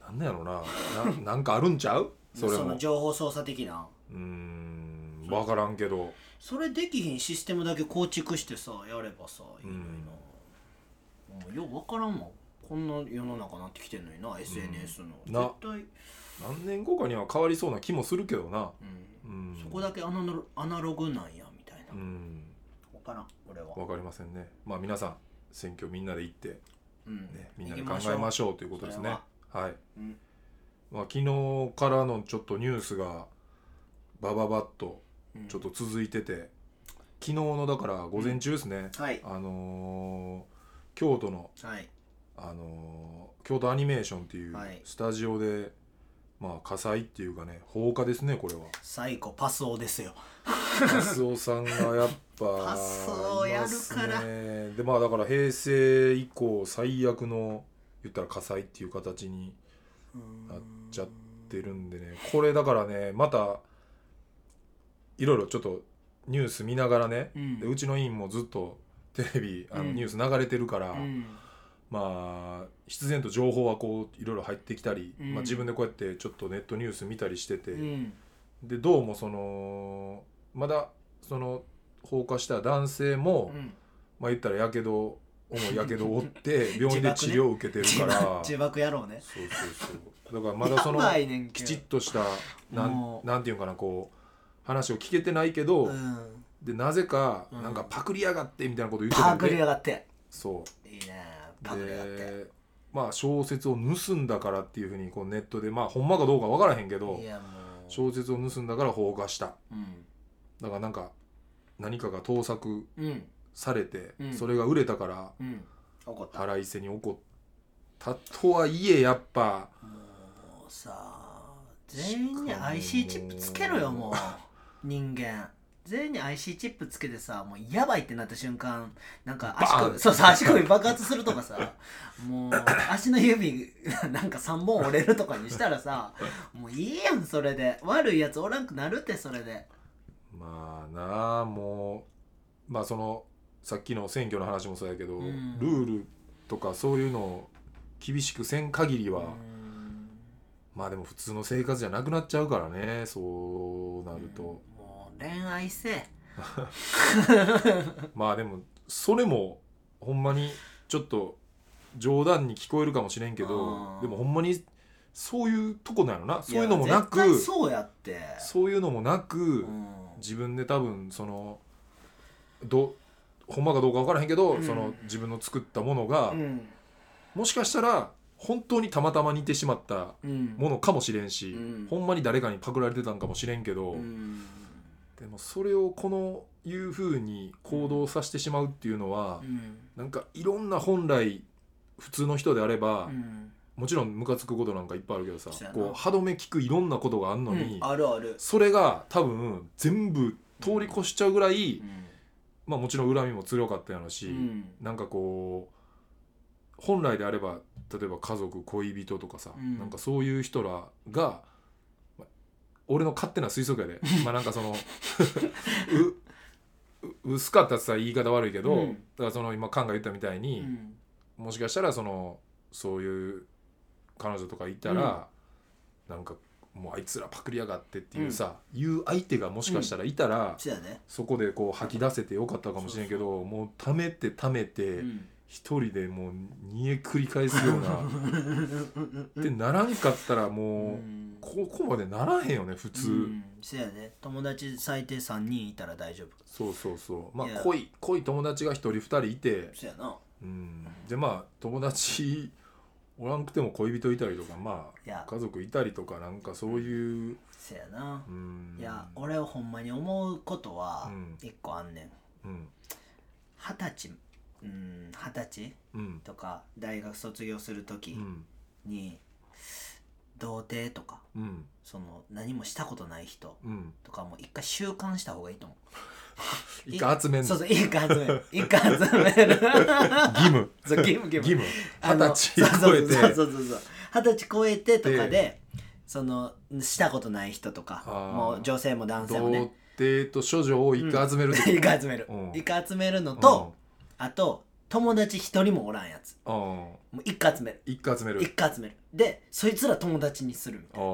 なんやろな。な なんかあるんちゃう？それも。の情報操作的な。うーん。分からんけど。それできひんシステムだけ構築してさやればさいいのにな、もうよう分からんわこんな世の中なってきてんのにな SNS の、な。絶対、何年後かには変わりそうな気もするけどな。うん。うん。そこだけアナロアナログなんやみたいな、うん。分からん俺は、分かりませんね。まあ皆さん選挙みんなで行って、うん。ね、みんなで考えましょうということですね。は。い、うん。まあ、昨日からのちょっとニュースがバババッとうん。ちょっと続いてて、昨日のだから午前中ですね、はい。あのー京都の、はい。あのー京都アニメーションっていうはい。スタジオで、まあ火災っていうかね放火ですねこれは。最後パスオですよ。パスオさんがやっぱ パスオやるから。いますねでまあだから平成以降最悪の言ったら火災っていう形になっちゃってるんでね。これだからねまたいろいろちょっとニュース見ながらね、うん。でうちの委員もずっとテレビあのうん。ニュース流れてるから、うん。まあ必然と情報はこういろいろ入ってきたり、うん。まあ、自分でこうやってちょっとネットニュース見たりしてて、うん。でどうもそのまだその放火した男性も、うん。まあ言ったらやけど重いやけどを負って 病院で治療を受けてる自から、爆自爆野郎ね。そうそうそう。だからまだそのきど。ちっとしたなんなんていうかなこう話を聞けてないけど、うんでなぜかうん。なんかパクりやがってみたいなこと言ってたパんで、やがって。そいいね。うパクりやがって。でまあ小説を盗んだからっていうふうにこうネットでまあほんまかどうか分からへんけどいやもう。小説を盗んだから放火した。うん。だからなんか何かが盗作うん。されて、うん。それが売れたからうん。怒った。腹いせに起こった。とはいえやっぱもうさ全員に IC チップつけろよもう。人間全員に IC チップつけてさもうやばいってなった瞬間なんか足首そうそう足首爆発するとかさもう足の指 なんか3本折れるとかにしたらさもういいやんそれで。悪いやつおらんくなるってそれで。まあなあもうまあそのさっきの選挙の話もそうやけど、うん。ルールとかそういうのを厳しくせん限りは、うん。まあでも普通の生活じゃなくなっちゃうからねそうなると、もう恋愛せえ まあでもそれもほんまにちょっと冗談に聞こえるかもしれんけどうん。でもほんまにそういうとこなのな。そういうのもなやくそうやって。そういうのもなく、うん。自分で多分そのどほんまかどうか分からへんけど、うん。その自分の作ったものが、うん。もしかしたら本当にたまたま似てしまったうん。ものかもしれんし、うん。ほんまに誰かにパクられてたんかもしれんけど、うんでもそれをこのいうふうに行動させてしまうっていうのは、うん。なんかいろんな本来普通の人であれば、うん。もちろんムカつくことなんかいっぱいあるけどさこう歯止め聞くいろんなことがあんのに、うんあるある。それが多分全部通り越しちゃうぐらい、まあもちろん恨みも強かったやろし、うん。なんかこう本来であれば例えば家族恋人とかさ、うん。なんかそういう人らがま俺の勝手な推測やで。まあなんかそのうう薄かったってさ言い方悪いけど、うん。だからその今カンが言ったみたいに、うん。もしかしたらそのそういう彼女とかいたら、なんかもうあいつらパクりやがってっていうさ、いう相手がもしかしたらいたら、ね。そこでこう吐き出せてよかったかもしれんけどもう溜めて溜めてうん。一人でもう煮え繰り返すような ってならんかったらもう、うんここまでならへんよね普通、うんそうやね。友達最低3人いたら大丈夫。そうそうそう。まあいや。濃い濃い友達が一人二人いて。そうやな。うん。でまあ友達おらんくても恋人いたりとかまいや。あ家族いたりとかなんかそういう。せやな。うん。いや俺はほんまに思うことはうん。一個あんねん。うん。二十歳うん二十歳うん。とか大学卒業する時うん。に童貞とかうん。その何もしたことない人うん。とかも一回習慣した方がいいと思う。一回集めんの？そうそう一回集める。一回集める。義務。そう義務義務。二十歳超えて。そうそうそうそう二十歳超えてとかでそのしたことない人とかもう女性も男性も童ね貞と処女を一回集める一回集める。うん。一回集めるのとあと友達一人もおらんやつ。もう一回集める。一回集める。一回集める。でそいつら友達にするみたいな。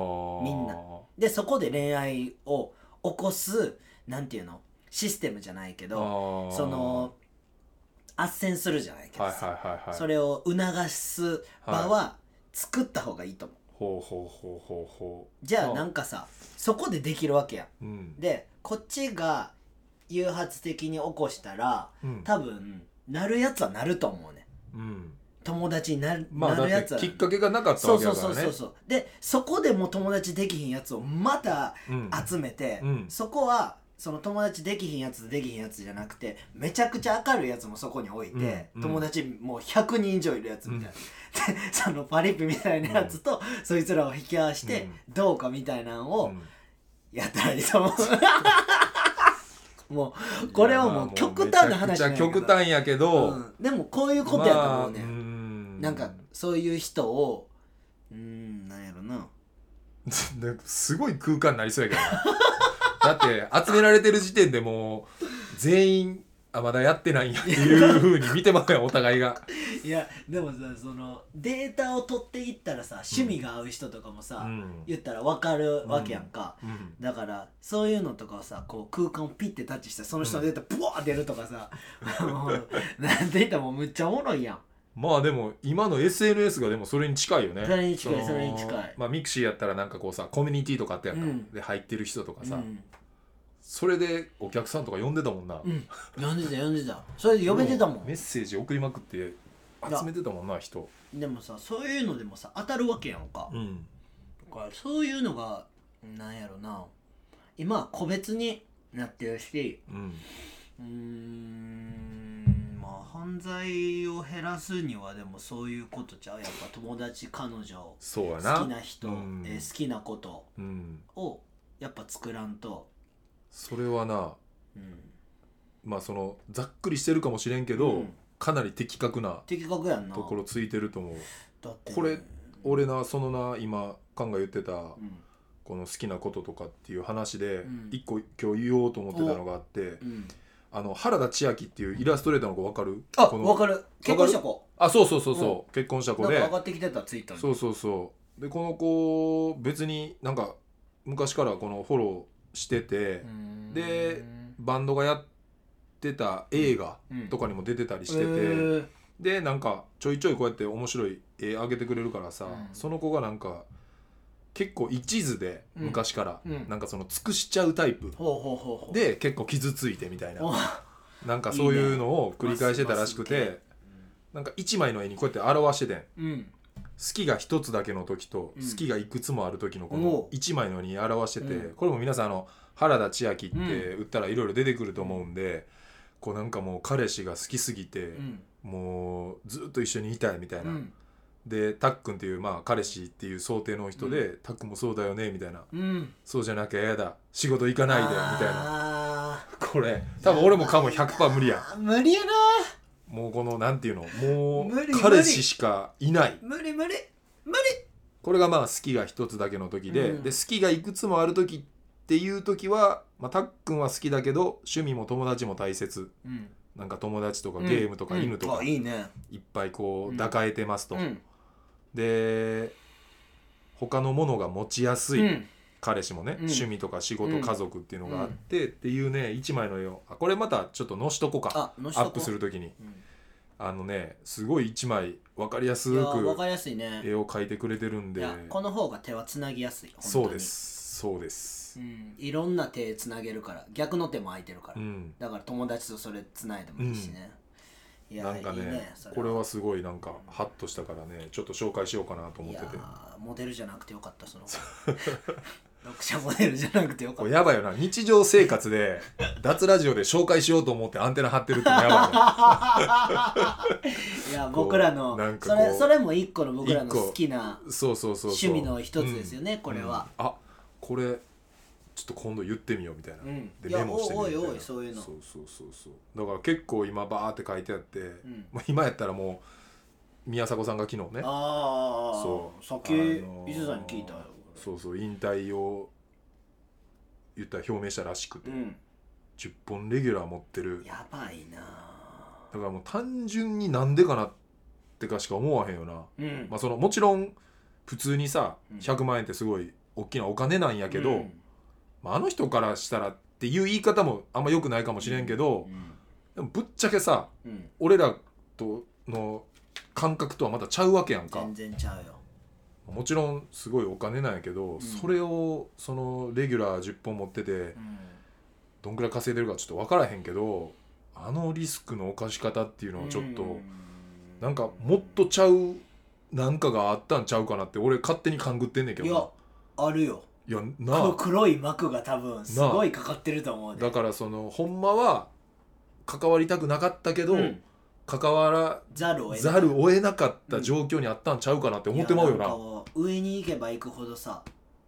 みんな。でそこで恋愛を起こすなんていうの？システムじゃないけあどー。その斡旋するじゃないけどはいさはいはいはい。それを促す場は作った方がいいと思う。ほうほうほうほうほじゃああ。なんかさそこでできるわけやうん。でこっちが誘発的に起こしたらうん。多分なるやつはなると思うね。うん。友達になる,、まあなるやつは。てきっかけがなかったわけだからね。そうそうそうでそこでも友達できひんやつをまたうん。集めて、うん。そこはその友達できひんやつできひんやつじゃなくてめちゃくちゃ明るいやつもそこに置いて、うん。友達もう100人以上いるやつみたいな、でそのパリピみたいなやつと、そいつらを引き合わせて、どうかみたいなのうをん。やったらいいと思う もうこれはもう極端な話めちゃ極端やけど、うん、でもこういうことやと思うね、まあん。なんかそういう人をうーんなんやろな。すごい空間になりそうやけどな。だって集められてる時点でもう全員あまだやってないんやっていうふうに見てますよお互いが。いやでもさそのデータを取っていったらさ趣味が合う人とかもさ、うん。言ったら分かるわけやんか、うん。だからそういうのとかをさこう空間をピッてタッチしてその人のデータブワー出るとかさ、もうなんて言ったらもうむっちゃおもろいやん。まあでも今の SNS がでもそれに近いよね。それに近いのそれに近い。まあ mixi やったらなんかこうさコミュニティとかあってやんか、うん。で入ってる人とかさ、うん、それでお客さんとか呼んでたもんな、うん、読んでた読んでた。それで呼べてたもん。メッセージ送りまくって集めてたもんな人。でもさそういうのでもさ当たるわけやんか、うん。だからそういうのがなんやろな。今は個別になってるし。うん。うーんまあ犯罪を減らすにはでもそういうことちゃう。やっぱ友達彼女そうやな。好きな人、うん。えー好きなこと。うん。をやっぱ作らんと、それはなうん、まあそのざっくりしてるかもしれんけど、うん。かなり的確な的確やんな。ところついてると思う。だってこれ俺なそのな今カンが言ってたうん。この好きなこととかっていう話でうん。一個今日言おうと思ってたのがあってうん、あの原田千秋っていうイラストレーターの子分かる？あこの分かる。結婚した子。あそうそうそうそう。結婚した子で。なんか上がってきてたツイッターに。そうそうそう。でこの子別になんか昔からこのフォローしててでバンドがやってた映画うん。とかにも出てたりしてて、へー。でなんかちょいちょいこうやって面白い絵あげてくれるからさ、うん。その子がなんか結構一途でうん。昔から、うん。なんかその尽くしちゃうタイプ。で結構傷ついてみたいな。お。なんかそういうのを繰り返してたらしくてなんか一枚の絵にこうやって表しててん好うんきが一つだけの時とうん。好きがいくつもある時のこおのう。一枚の絵に表してて、うん。これも皆さんあの原田千秋ってうん。打ったらいろいろ出てくると思うんで、こうなんかもう彼氏が好きすぎて、うん。もうずっと一緒にいたいみたいな、うん。でたっくんっていうまあ彼氏っていう想定の人で、たっくんもそうだよねみたいな。うん。そうじゃなきゃ嫌だ。仕事行かないでみたいな。あこれ多分俺もかも100%無理やー無理やなもうこのなんていうのも無理う彼氏しかいない。無理無理。無理これがまあ好きが一つだけの時で,、うん。で好きがいくつもある時っていう時は、まあ、たっくんは好きだけど趣味も友達も大切。うん。なんか友達とかゲームとか犬とかいいね。いっぱいこううん。抱えてますと、うん。で他のものが持ちやすい、うん彼氏もね、うん。趣味とか仕事、うん。家族っていうのがあって、っていうね一枚の絵をあこれまたちょっと載しとこうか。あのアップする時に。うん。あのねすごい一枚分かりやすいやわくかりやすいね。絵を描いてくれてるんで。いやこの方が手はつなぎやすいそうです。そうです。うん。いろんな手つなげるから逆の手も空いてるから、うん。だから友達とそれつないでもいいしね、いやなんかねねこれはすごいなんかハッとしたからねちょっと紹介しようかなと思ってて。ーモデルじゃなくてよかったその 読者モデルじゃなくてよかこった。れやばいよな。日常生活で 脱ラジオで紹介しようと思ってアンテナ張ってるってのやばいよ いや僕らのなんかそこうれそれも一個の僕らの好きなそうそうそうそう。趣味の一つですよねこれは、うん。あこれちょっと今度言ってみようみたいな、うん。いやでメモしてみようみたいな。おいおいそういうの。そうそうそうそう。だから結構今バーって書いてあって、ん。まあ、今やったらもう宮迫さんが昨日ね。ああそう。さっきあのー伊勢さんに聞いたよそうそう引退を言ったら表明したらしくて、うん。10本レギュラー持ってる。やばいな。だからもう単純になんでかなってかしか思わへんよな、うん。まあ、そのもちろん普通にさうん。100万円ってすごい大きなお金なんやけど、うん。まあ、あの人からしたらっていう言い方もあんま良くないかもしれんけど、でもぶっちゃけさうん。俺らとの感覚とはまたちゃうわけやんか。全然ちゃうよもちろんすごいお金なんやけど、ん。それをそのレギュラー10本持っててうん。どんくらい稼いでるかちょっと分からへんけどあのリスクの犯し方っていうのはちょっと、うん。なんかもっとちゃうなんかがあったんちゃうかなって俺勝手に勘ぐってんねんけどな。いやあるよ。いやなあ。黒い膜が多分すごいかかってると思うで。だからそのほんまは関わりたくなかったけど、うん関わらざるを得ざるを得なかった状況にあったんちゃうかなって思ってまうよな。上に行けば行くほどさ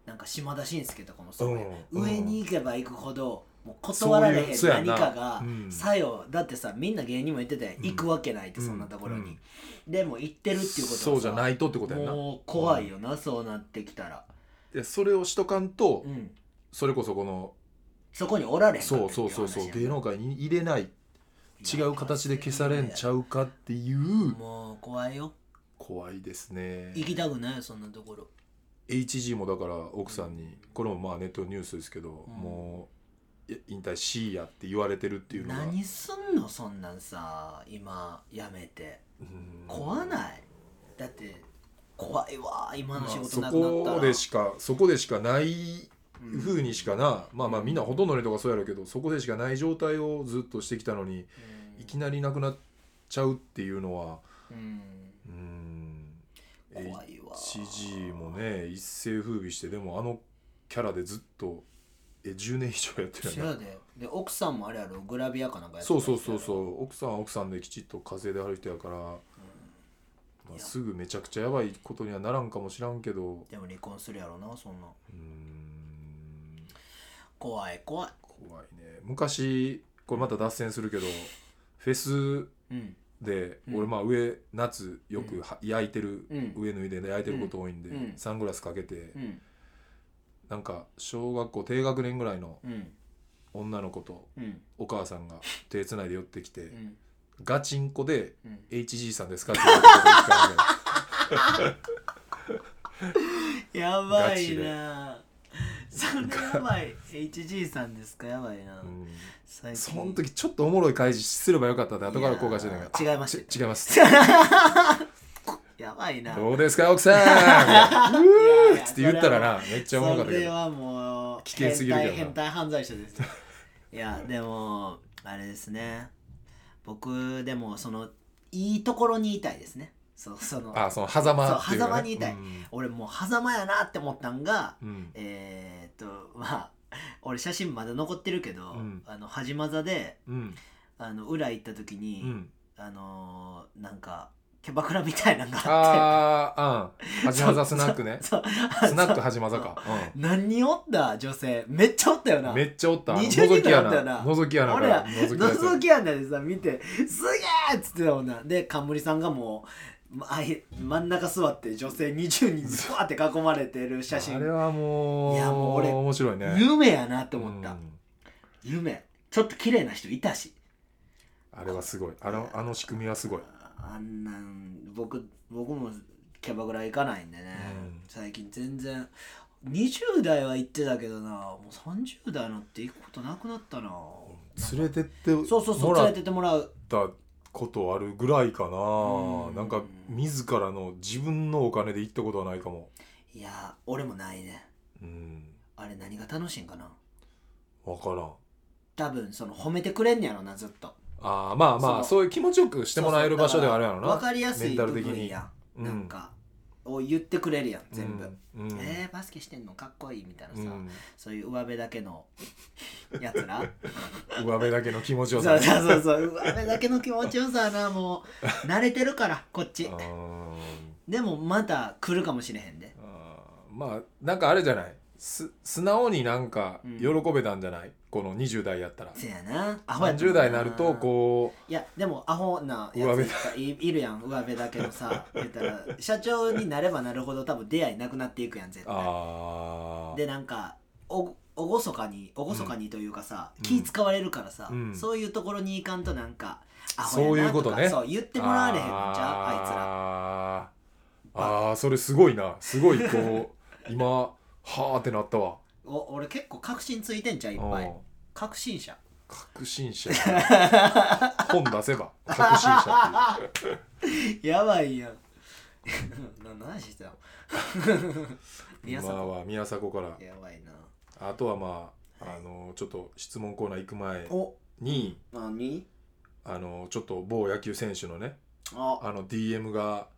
なんか島田紳介とかもそうや、うん上に行けば行くほどもう断られへん何かがうん作用だってさみんな芸人も言っててうん。行くわけないってそんなところに、でも行ってるっていうことはさそうじゃないとってことやな。もう怖いよな、そうなってきたら、でそれをしとかんと、うん、それこそこのそこにおられへんそうそうそうそう芸能界に入れない違う形で消されんちゃうかっていう。もう怖いよ。怖いですね。行きたくない？よそんなところ。HG もだから奥さんにこれもまあネットニュースですけど、うん。もう引退しいやって言われてるっていうのが。何すんの？そんなんさ今やめて。うん。怖ない？だって怖いわ今の仕事なくなったら、こでしかそこでしかないうん。風にしかな、まあまあみんなほとんどの人がそうやろうけどそこでしかない状態をずっとしてきたのにうん。いきなりなくなっちゃうっていうのはうん。うん。怖いわ。HG もね一世風靡してでもあのキャラでずっとえ10年以上やってるやで。で奥さんもあれやろ。グラビアかなんかやってそうそうそううそう。奥さんは奥さんできちっと稼いではる人やから、まあ、すぐめちゃくちゃやばいことにはならんかもしらんけど。でも離婚するやろなそんな。うん怖い怖い。怖いね。昔これまた脱線するけどフェスうん。で、うん。俺まあ上夏よくは焼いてる、うん。上脱いで焼いてること多いんで、うん。サングラスかけて、うん。なんか小学校低学年ぐらいのうん。女の子とうん。お母さんが手つないで寄ってきて、うん。ガチンコでうん。HG さんですかって言われたこと一回あるやばいガチでなやばい。HG さんですか？やばいな、うん。最近。その時ちょっとおもろい開示すればよかったって後から後悔してないいやー違いましたち違います。やばいな。どうですか奥さん。いやいやつって言ったらなめっちゃおもろかったけど。それはもう危険すぎるけどな。変態変態犯罪者ですいやでもあれですね。僕でもそのいいところにいたいですねそうそのあその狭間っていうか、ね、狭間にいたい。うん。俺もう狭間やなって思ったんがうん。えー、っと まあ俺写真まだ残ってるけど、うん。あのはじま座でうん。あの裏行った時に、うん。あのーなんかキャバクラみたいなのがあって。ああうん。はじまざスナックね。スナックはじまざか、何人おった女性？めっちゃおったよう、な。んめっちゃおった。あの20人おったよな。穴覗き穴か俺らら覗き出す覗き穴でさ見て「すげえ!」っつってたもんな。で冠さんがもうあい真ん中座って女性20人ずわって囲まれてる写真。あれはもういやもう俺面白いね。夢やなって思った、うん。夢。ちょっと綺麗な人いたし。あれはすごい。あのあの仕組みはすごい。あんなん僕僕もキャバクラ行かないんでね、うん。最近全然。20代は行ってたけどな。もう30代になって行くことなくなったな、連れてってもそうそうそう連れらっててもらう。たことあるぐらいかな。うん。なんか自らの自分のお金で行ったことはないかも。いや俺もないね。うん。あれ何が楽しいんかな？分からん。多分その褒めてくれんねやろなずっと。ああまあまあそういう気持ちよくしてもらえる場所ではあるやろな。分かりやすい部メンタル的に。分やなんかを言ってくれるやん全部、うん。うんえー、バスケしてんのかっこいいみたいなさ、うん。そういう上辺だけのやつら。上辺だけの気持ちよさそうそうそう上辺だけの気持ちよさはなもう。慣れてるからこっち。でもまた来るかもしれへんで。まあなんかあれじゃないす素直になんかうん。喜べたんじゃない、この20代やったら。せやな。アホやったも30んな代になるとこいやでもアホなや上ついいるやん上辺だけどさ。言ったら社長になればなるほど多分出会いなくなっていくやん絶う対。ああでなんかおおごそかにおごそかにというかさ、うん。気使われるからさ、うん。そういうところに行かんとなんかアホそういやなとかうことね。そう言ってもらわれへんのちゃう？あいつら。あーあー。それすごいな。すごいこう 今はーってなったわ。お俺結構確信ついてんちゃういっぱい。うん。確信者。確信者。本出せば。確信者っていう。やばいやん な何してたの？宮今迫は宮迫から。やばいな。あとはまああのちょっと質問コーナー行く前おに何あのちょっと某野球選手のねあ。あの DM が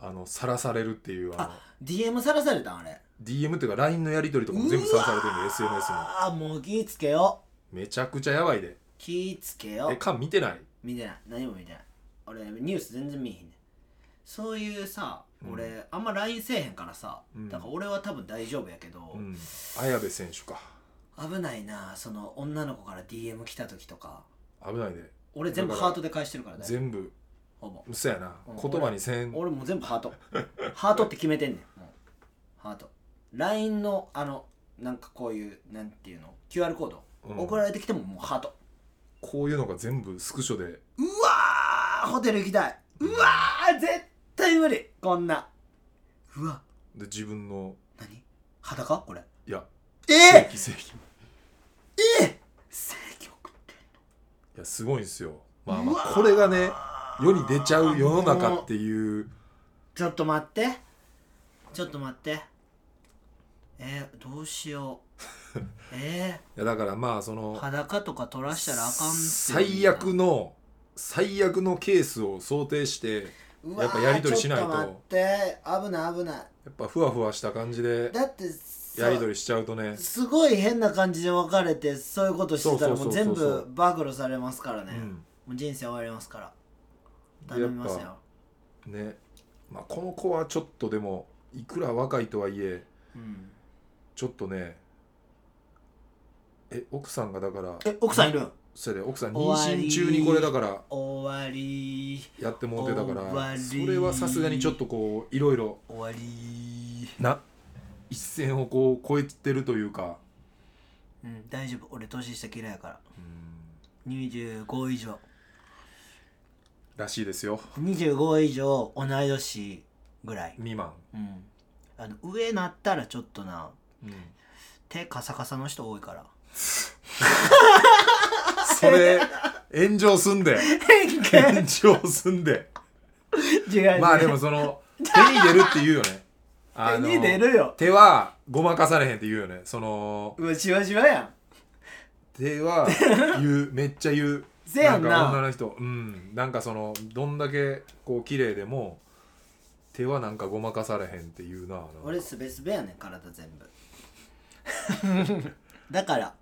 あのさらされるっていうあの DM さらされたんあれ。DM っていうか LINE のやり取りとかも全部さらされてるんで SNS にああもう気ぃつけよ。めちゃくちゃやばいで。気ぃつけよ。え缶見てない？見てない。何も見てない。俺ニュース全然見えへんねん。そういうさうん。俺、あんま LINE せえへんからさ、うん。だから俺は多分大丈夫やけど、うん。綾部選手か。危ないなその女の子から DM 来た時とか。危ないで。俺全部だからハートで返してるからね。全部ほぼ。そやな。うん。言葉にせん。俺もう全部ハート。ハートって決めてんねん。もうハート。LINE のあのなんかこういうなんていうの？QR コード、うん。送られてきてももうハート。こういうのが全部スクショで。うわー！ホテル行きたい。うわー！絶対無理。こんな。うわ。で自分の。何？裸？これ。いや。え正規正規。え正義送っていやすごいんですよ。まあまうわあこれがね世に出ちゃう世の中っていう。ちょっと待って。ちょっと待って。えー、どうしよう。えいやだからまあそー、の裸とか取らしたらあかん最悪の最悪のケースを想定してやっぱやり取りしないと。っと待って。危ない危ない。やっぱふわふわした感じでだってさやり取りしちゃうとね。すごい変な感じで別れてそういうことしてたらもう全部暴露されますからね、うん。もう人生終わりますから。で頼みますよ、ねまあこの子はちょっとでもいくら若いとはいえうん、ちょっとねえ奥さんがだからえ奥さんいるん？それで奥さん妊娠中にこれだから終わり。やってもうてたか終わり。らそれはさすがにちょっとこういろいろ終わり。な一線をこう超えてるというか。うん大丈夫。俺年下嫌いやから。うん。25以上らしいですよ。25以上同い年ぐらい。未満、うん。あの上なったらちょっとなうん、手カサカサの人多いから。それ炎上すんで。炎上すんで。違うまあでもその手に出るって言うよね。あ 手に出るよ。手はごまかされへんって言うよね。そのうわしわしわやん。手は言うめっちゃ言うせやんな。か女の人うんなんかそのどんだけこう綺麗でも手はなんかごまかされへんって言うな俺すべすべやねん体全部。だから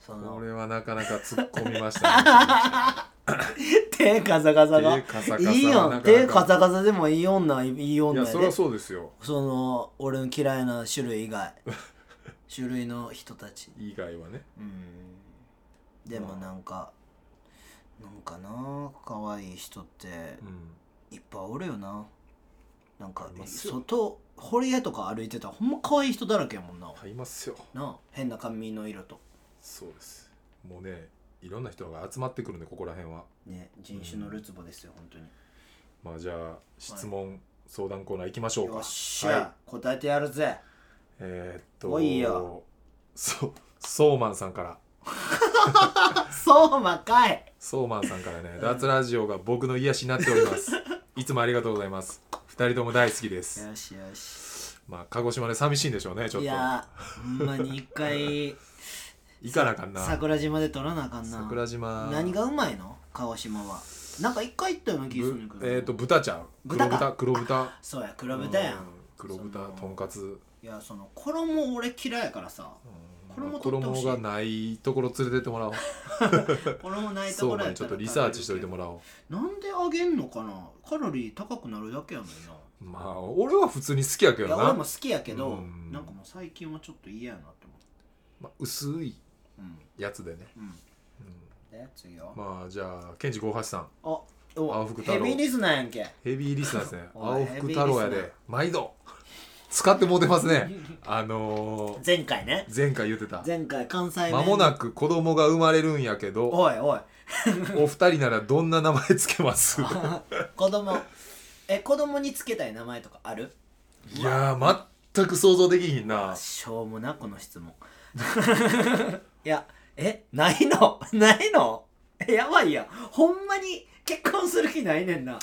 そこのれはなかなか突っ込みましたね。手カサカサが。手カサカサいいよなか。なか手カサカサでもいい女いいい女やで。やそりゃそうですよ。その俺の嫌いな種類以外。種類の人たち。以外はね。うん。でもなんか、なんかな可愛い人って。うん。いっぱいおるよな。なんかいますよ。外堀江とか歩いてたらほんま可愛い人だらけやもんな。買いますよ。なあ変な髪の色と。そうです。もうねいろんな人が集まってくるんでここら辺は。ね人種のるつぼですよ、本当に。まあじゃあ質問、相談コーナー行きましょうか。よっしゃ、はい。答えてやるぜ。えー、っとおいよ。そソーマンさんからそうまかい。ソーマンさんからね脱ラジオが僕の癒しになっております。いつもありがとうございます。二人とも大好きです。よしよし。まあ鹿児島で寂しいんでしょうねちょっと。いやほんまに一回 行かなあかんな。桜島で撮らなあかんな。桜島。何がうまいの？川島は。なんか一回行ったような気がするんだけど。ぶえっ、と豚ちゃん。黒豚か。豚黒豚。そうや黒豚やん、うん黒豚とんかつ。いやその衣俺嫌いやからさ衣がないところ連れてってもらおう。衣ないとそうころやったらねちょっとリサーチしといてもらおなんであげんのかな？カロリー高くなるだけやのにな。うまあ俺は普通に好きやけどな。いや俺も好きやけどうん。なんかもう最近はちょっと嫌やなって思って。まあ、薄いうんやつでね、うん。うん。で次よまあじゃあケンジ58さん。あお青福太郎。ヘビーリスナーやんけ。ヘビーリスナーですね。おい青福太郎やヘビーリスナー。で。毎度使ってもうてますね。あのー、前回ね。前回言ってた。前回関西弁。間もなく子供が生まれるんやけどおいおい。お二人ならどんな名前つけます？子供。え子供につけたい名前とかある？いやー全く想像できひんな。しょうもなこの質問。いやえないの？ないの？えやばいやん。ほんまに結婚する気ないねんな。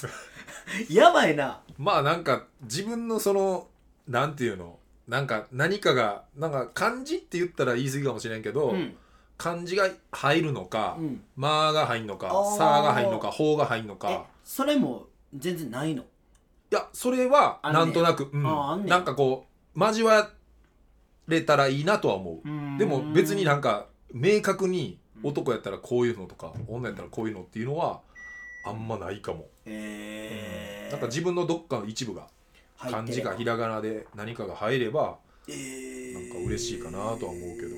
やばいな。まあなんか自分のそのなんていうの？なんか何かがなんか漢字って言ったら言い過ぎかもしれんけど、うん。漢字が入るのかうん「ま、あ」が入んのかあー「さ」が入んのか「ほ」が入んのえかそれも全然ないの？いやそれはあんねん。なんとなく、うん。あーあんねん。なんかこう交われたらいいなとは思う。でも別になんか明確に男やったらこういうのとか女やったらこういうのっていうのはあんまないかも、えー、なんか自分のどっかの一部が漢字かひらがなで何かが入ればえー、なんか嬉しいかなとは思うけど。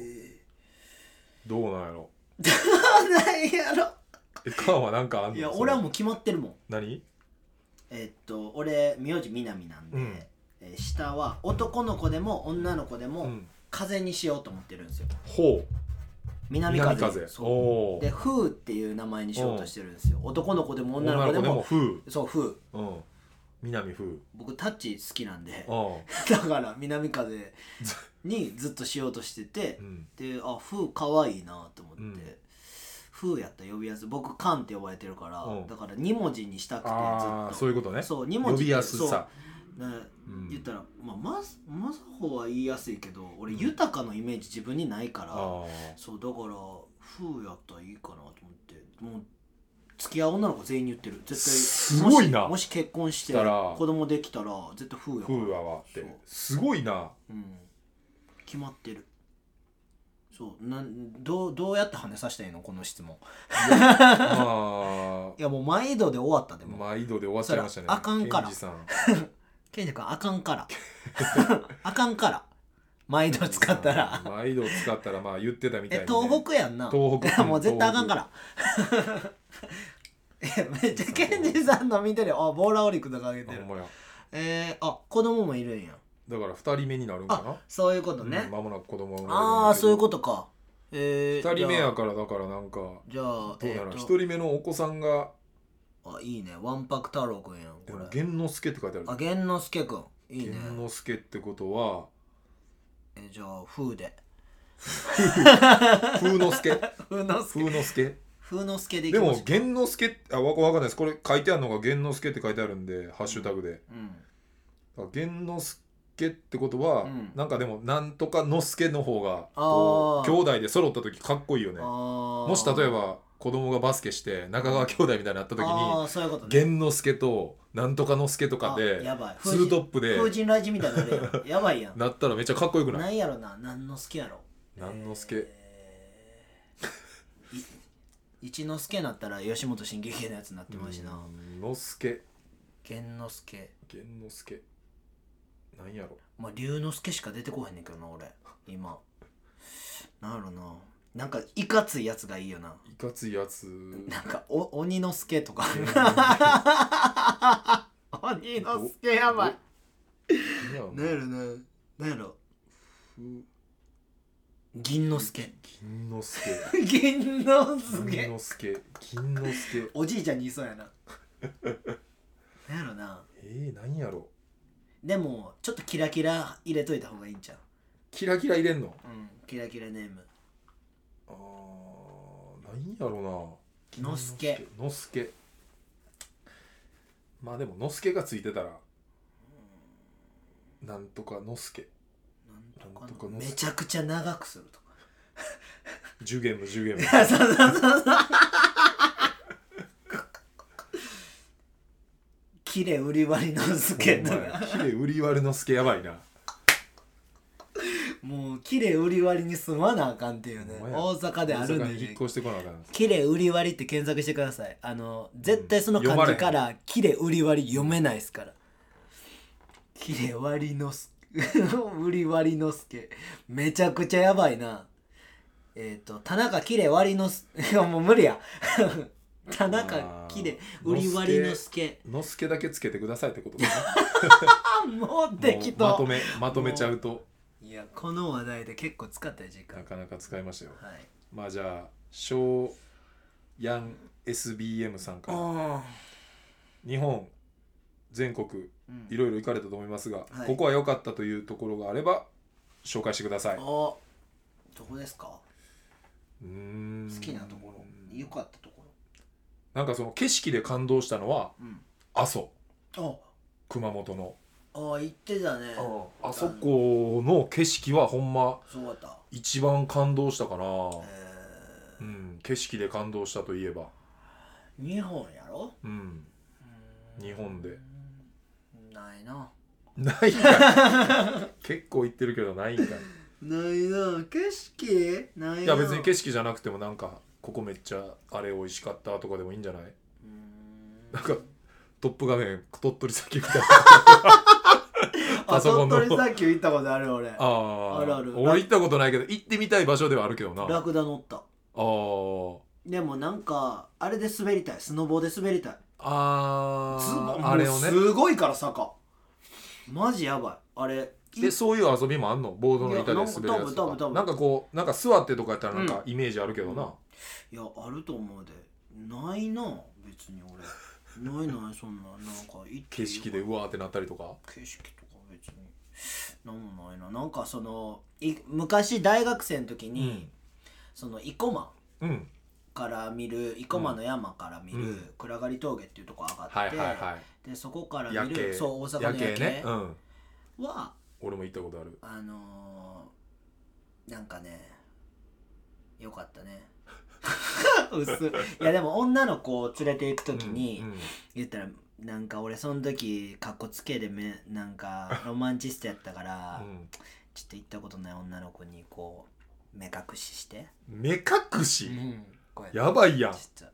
どうなんやろ。ないやろ。えカンはなんかあんの？いや俺はもう決まってるもん。何？えっと俺名字南なんで、うん。えー下は男の子でも女の子でもうん。風にしようと思ってるんですよ。ほう。南風。南風。で風っていう名前にしようとしてるんですよ。男の子でも女の子でも風。そう風。うん南風。僕タッチ好きなんで。う だから南風にずっとしようとしてて。ん。であ風かわいいなと思って、うん。風やったら呼びやすい。僕カンって呼ばれてるから、うん。だから2文字にしたくてずっと。そういうことね。そう2文字呼びやすさ。言ったら、まあ、まずまずほは言いやすいけど俺豊かのイメージ自分にないから、あ。そうだから風やったらいいかなと思って。もう付き合う女の子全員に言ってる。絶対すごいな。もしもし結婚してしたら子供できたら絶対風やあから。風はわって。そう。すごいな。うん。決まってる。そう。なんどうどうやって跳ねさせたらいいの？この質問。まいや もう毎度で終わったであも、毎度で終わっちゃいましたねあかんから。ケンジさん。ケンジ君あかんから。あかんから。毎度使ったら。毎度使ったらまあ言ってたみたいえにね。東北やんな。東北。いやもう絶対あかんから。えめっちゃケンジさんの見てるよ。あボーラーオリックとかあげてる。ほんまや。えー、あ子供もいるんや。だから二人目になるんかな？あそういうことうんもなく子供ああそういうことか。えー、二人目やからだからなんかじゃあどうやらえーと一人目のお子さんがあいいね。わんぱく太郎くんやんこれ。玄之介って書いてある。あ玄之介くん。いいね。玄之介ってことはえじゃあ風で。風之助？風之助。風之助？風之助でいきでもましょうか玄之介あわわかんないです。これ書いてあるのが玄之介って書いてあるんでハッシュタグで。うん。玄之介ってことは、うん。なんかでもなんとか之助の方があー。こう兄弟で揃った時かっこいいよね。もし例えば子供がバスケして中川兄弟みたいになった時あにーそういうことね。玄之介となんとか之助とかあでやばい。ツートップで風神雷神みたいになるやんやばいやん。なったらめっちゃかっこよくない？なんやろな何の助やろ。なん之助？えー。い一之助なったら吉本新喜劇のやつになってますしな。うん。之助玄之助玄之助なんやろ。まあ龍之介しか出てこへんねんけどな俺。今。なんやろな。なんかいかついやつがいいよな。いかついやつ。なんかお鬼之助とか。鬼之助やばい。なんやろな。んやろな。なんやろ銀之助。銀之助。銀之銀助之助。銀之助。おじいちゃんにいそうやな。なんやろな。えー、なんやろ。でもちょっとキラキラ入れといた方がいいんちゃう。キラキラ入れんの？うんキラキラネーム。あーなんやろな。のすけ。のすけ。まあでものすけがついてたらなんとかのすけ。なんなんとかのめちゃくちゃ長くするとか。ジュゲムジュゲムそうそうそうそう。キレ売り割りの助とお前かヒレ売り割りの助やばいな。もうキレ売り割りに住まなあかんっていうね。大阪であるんで。引っ越してこなあかんキレ売り割りって検索してください。あの絶対その漢字からキレ売り割り読めないですから。キレ割りのす 売り割りのすけめちゃくちゃやばいな。えっ、と田中キレ割りのすいや もう無理や。田中キレ売り割りのすけのすけだけつけてくださいってことかあもうな適当もうまとめまとめちゃうと。いやこの話題で結構使ったよ時間。なかなか使いましたよ。はい。まあじゃあ小ヤン SBM さんから。あ日本全国うん。いろいろ行かれたと思いますが、はい。ここは良かったというところがあれば紹介してください。あどこですか？うーん。好きなところ。良かったとこなんかその景色で感動したのは阿蘇。あ。熊本の。あ言ってたね。あそこの景色はほんまった。一番感動したかな、えうん、景色で感動したといえば、ー、日本やろ？うん、日本でないな。ないんか。い結構行ってるけどないんかいないな。景色？ないな。いや別に景色じゃなくてもなんかここめっちゃあれ美味しかったとかでもいいんじゃない？なんかトップ画面鳥取砂丘みたいな あパソコンの。鳥取砂丘行ったことある俺。あああるある。俺行ったことないけど行ってみたい場所ではあるけどな。あラクダ乗った。あでもなんかあれで滑りたい。スノボーで滑りたいあズボンああれをね。すごいから坂。マジやばい。あれでそういう遊びもあんの？ボードの板で滑るやついやなんか。多分多分多分。とかなんかこうなんか座ってとかやったらなんかイメージあるけどな、いやあると思うで。ないな別に俺。ないないそんな。なんか行って景色でうわーってなったりとか？景色とか別に。なんもないな。なんかそのい昔大学生の時に、うん。その生駒。うんから見る生駒の山から見る、うん。暗がり峠っていうとこ上がって、でそこから見るそう大阪の夜夜景景ね。うん。は俺も行ったことある。あのー、なんかねよかったね。薄。いいやでも女の子を連れて行く時に、うんうん。言ったらなんか俺その時かっこつけでめなんか ロマンチストやったから、うん。ちょっと行ったことない女の子にこう目隠しして、目隠し、こうやばいやん。ちょっと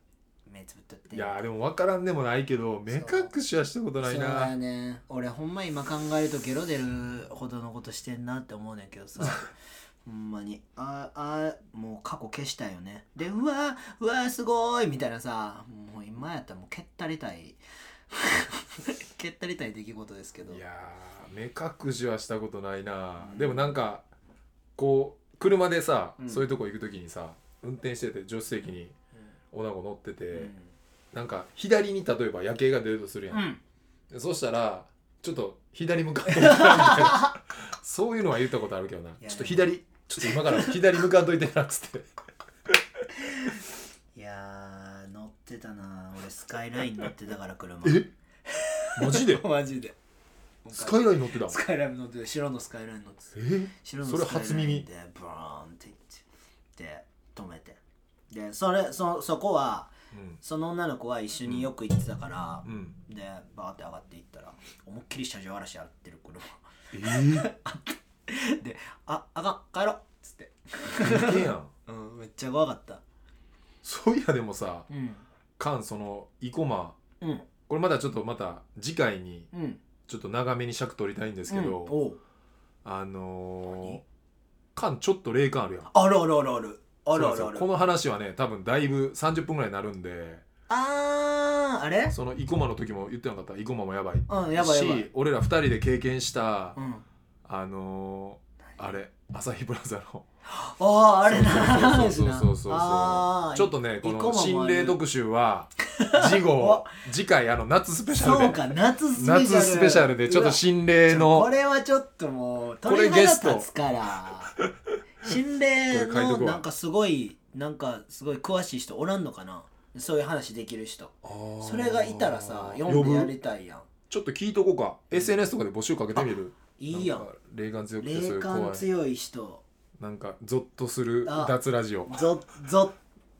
目つぶっとって。いやーでも分からんでもないけど目隠しはしたことないそうだなよね。俺ほんま今考えるとゲロ出るほどのことしてんなって思うねんけどさ。ほんまに。ああもう過去消したいよね。でうわうわすごい！みたいなさ。もう今やったらもう蹴ったりたい。蹴ったりたい出来事ですけど。いやー目隠しはしたことないな、うん。でもなんかこう車でさ、うん。そういうとこ行く時にさ運転してて助手席に女の子乗ってて、うん。なんか左に例えば夜景が出るとするやん、うん。でそしたらちょっと左向かんといてなみたいな。そういうのは言ったことあるけどな。やちょっと左ちょっと今から 左向かんといてなっつって。いやー乗ってたな。俺スカイライン乗ってたから車。え？マジで？マジで。スカイライン乗ってたスカイライン乗ってた。白のスカイライン乗ってた。え？白のそれスカイライン初耳？でブーンって行って。で止めて。でそれそそこはうん。その女の子は一緒によく行ってたからう、ん。でバーって上がっていったら思いっきり車上荒らしやってる車えー、で「ああかん帰ろ」っつって、いけやん。うん、めっちゃ怖かった。そういやでもさうん。カンその生駒うん。これまだちょっとまた次回にうん。ちょっと長めに尺取りたいんですけど、うん。あのー何、カンちょっと霊感あるやん。あるあるあるあるあるあるある。この話はね多分だいぶ30分ぐらいになるんで。あーあれ？その生駒の時も言ってなかった。生駒もやばい。うんやばいやばい。し俺ら2人で経験した、うん。あのー、あれ朝日プラザの。あああれなそうそうそうそうそうあーちょっとねこ生の駒もある。心霊特集は次号。次回あの夏スペシャルで。そうか夏スペシャル。夏スペシャルでちょっと心霊このれはちょっともうこれ鳥肌ゲスト立つから 心霊のなんかすごいなんかすごい詳しい人おらんのかな？そういう話できる人。それがいたらさ読んでやりたいやん。ちょっと聞いとこうか。SNS とかで募集かけてみる？いいやん。霊感強くて霊感強い人。なんかゾッとするあ脱ラジオ。ゾゾ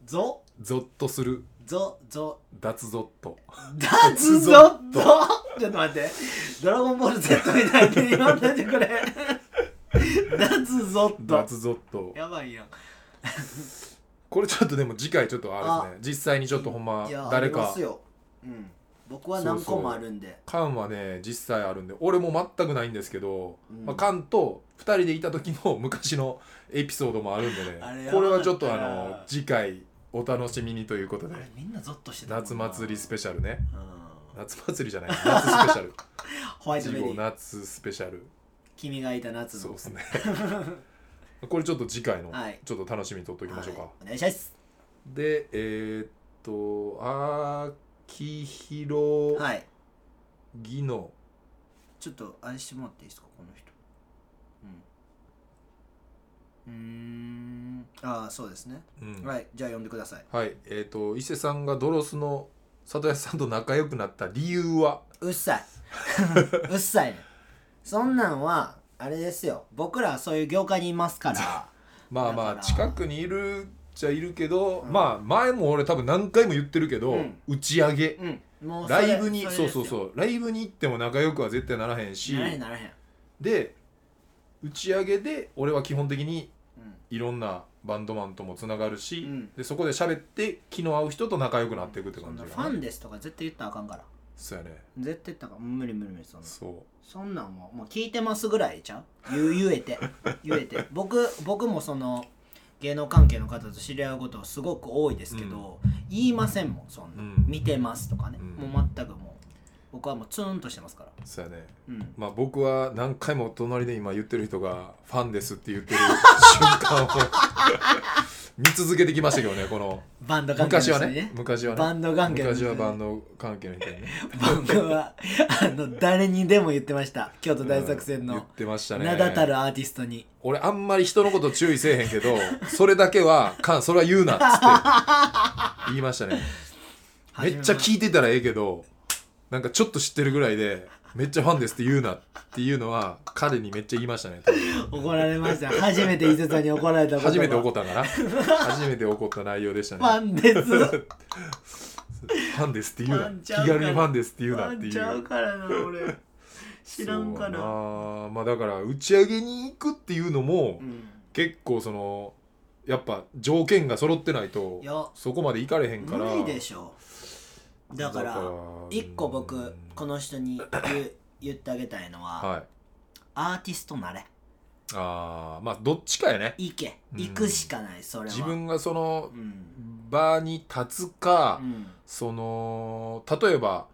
ゾゾッとする。ゾゾ。脱ゾッと。脱ゾット ちょっと待って。ドラゴンボール Z みたいに言わんといてくれ 脱ゾッと脱ゾット。やばいやん。これちょっとでも次回ちょっとあれですね。実際にちょっとほんまいや誰ありまかすよ。うん。僕は何個もあるんで。缶はね実際あるんで俺も全くないんですけど、うん。まあ、缶と2人でいた時の 昔のエピソードもあるんでれこれはちょっとあの次回お楽しみにということで。あれみんなゾッとしてたもん夏な祭りスペシャルね。うん。夏祭りじゃない。夏スペシャル。ホワイトリー。夏スペシャル君がいた夏の。そうですね。これちょっと次回のはい。ちょっと楽しみにとっておきましょうか、はい。お願いします。でえーっと秋広はい。技能ちょっとあれしてもらっていいですかこの人。うん。うーん。ああそうですね、うん。はい。じゃあ呼んでください。はい。えーっと伊勢さんがドロスの里安さんと仲良くなった理由は？うっさい。うっさいねそんなんはあれですよ。僕らはそういう業界にいますから。まあまあ近くにいるじゃいるけど、うん。まあ前も俺多分何回も言ってるけど、うん。打ち上げ。うん。ライブにそうそうそう。ライブに行っても仲良くは絶対ならへんし。で打ち上げで俺は基本的にうん。いろんなバンドマンともつながるし、うん。でそこで喋って気の合う人と仲良くなっていくって感じが、ファンですとか絶対言ったらあかんからそうやね。絶対言ったらあかん無理無理無理そんな。そそんなんももう聞いてますぐらいちゃう？言う言えて。言えて。僕僕もその芸能関係の方と知り合うことすごく多いですけど、言いませんもんそんな、うん。見てますとかね、うん。もう全くもう。僕はもうツーンとしてますから。うそうやね。うん。まあ僕は何回も隣で今言ってる人がファンですって言ってる瞬間を見続けてきましたけどねこの。バンド関係の昔はにね。昔はね。バンド関係の人に昔はバンド関係の人にね。僕はあの誰にでも言ってました。京都大作戦うん言っのてましたね。名だたるアーティストに。俺あんまり人のこと注意せえへんけどそれだけはかんそれは言うなっつって言いましたね。めっちゃ聞いてたらええけどなんかちょっと知ってるぐらいでめっちゃファンですって言うなっていうのは彼にめっちゃ言いましたね怒られました。初めて伊勢さんに怒られた初めて怒っったかな？初めて怒った内容でしたね。ファンです ファンですって言うな。気軽にファンですって言うなっていう。ファンちゃうからな俺。知らんから。まあだから打ち上げに行くっていうのも、うん。結構そのやっぱ条件が揃ってないとそこまで行かれへんから。無理でしょだから一個僕この人に言う 言ってあげたいのは、はい。アーティストなれ。あーまあどっちかやね。行けうん。行くしかないそれは。自分がそのうん、場に立つか、うん。その例えば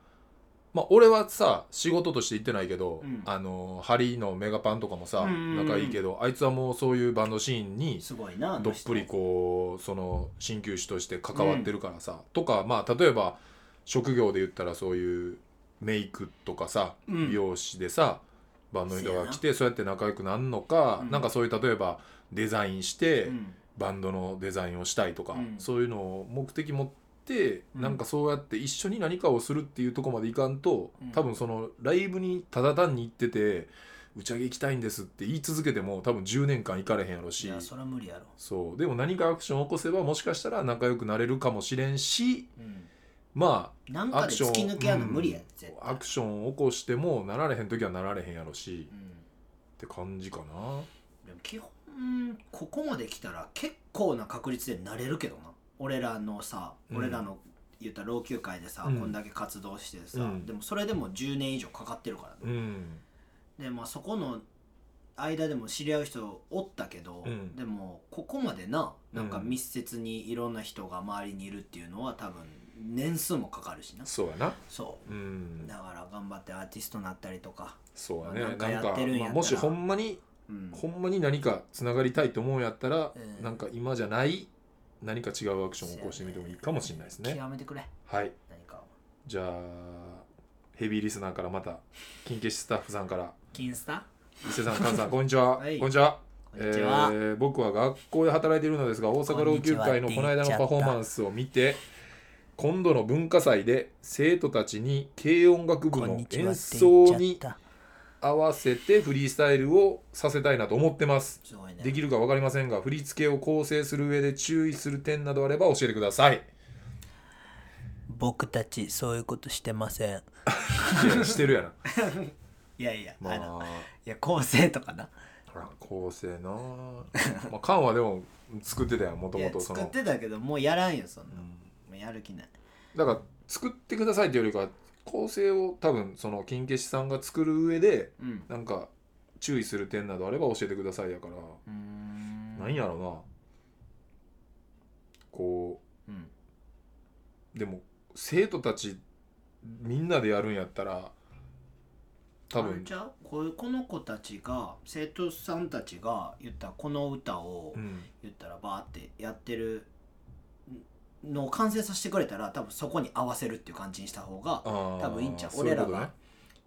まあ俺はさ仕事として行ってないけど、うん。あのハリのメガパンとかもさ、うんうんうん。仲いいけどあいつはもうそういうバンドシーンにすごいなどっぷりこうその鍼灸師として関わってるからさ、とかまあ例えば職業で言ったらそういうメイクとかさ、うん。美容師でさバンドの人が来てそうやって仲良くなるのか、うん。なんかそういう例えばデザインして、うん。バンドのデザインをしたいとか、うん。そういうのを目的持って、うん。なんかそうやって一緒に何かをするっていうところまでいかんと、うん。多分そのライブにただ単に行ってて打ち上げ行きたいんですって言い続けても多分10年間行かれへんやろし。いやそれは無理やろ、そう。でも何かアクションを起こせばもしかしたら仲良くなれるかもしれんしうん、まなんかで突き抜けやんの無理や、絶対。あアクションを起こしてもなられへん時はなられへんやろしうんって感じかな。でも基本ここまで来たら結構な確率でなれるけどな。俺らのさ、うん。俺らの言ったら老朽会でさ、うん。こんだけ活動してさ、うん。でもそれでも10年以上かかってるからでまあそこの間でも知り合う人おったけど、うん。でもここまでななんかうん。密接にいろんな人が周りにいるっていうのは多分年数もかかるしな。そうやな。そう。うん。だから頑張ってアーティストになったりとか、そうやね。なんかやなんかってるんやったら。まあもしほんまにうん、ほんまに何かつながりたいと思うんやったら、うん。なんか今じゃない何か違うアクションを起こしてみてもいいかもしれないですね。極めてくれ。はい。何かを。じゃあヘビーリスナーからまた金消しスタッフさんから。金スタ？伊勢さん菅さんこんにちは、はい。こんにちは。こんにちは、えー僕は学校で働いているのですが大阪老朽会のこの間のパフォーマンスを見て今度の文化祭で生徒たちに軽音楽部の演奏に合わせてフリースタイルをさせたいなと思ってます。できるか分かりませんが振り付けを構成する上で注意する点などあれば教えてください。僕たちそういうことしてません。いやしてるやな。いやいや、まあ。のあいや構成とかな。あ構成な。まあ缶はでも作ってたやんもともとその作ってたけどもうやらんよそんな、うんもうやる気ない。だから作ってくださいっていうよりかは構成を多分その金消しさんが作る上でうん。なんか注意する点などあれば教えてくださいやから、なんやろな。こうん。うでも生徒たちみんなでやるんやったら多分じゃうこういうこの子たちが生徒さんたちが言ったらこの歌をうん。言ったらバーってやってるのを完成させてくれたら多分そこに合わせるっていう感じにした方が多分いいんちゃう。俺らが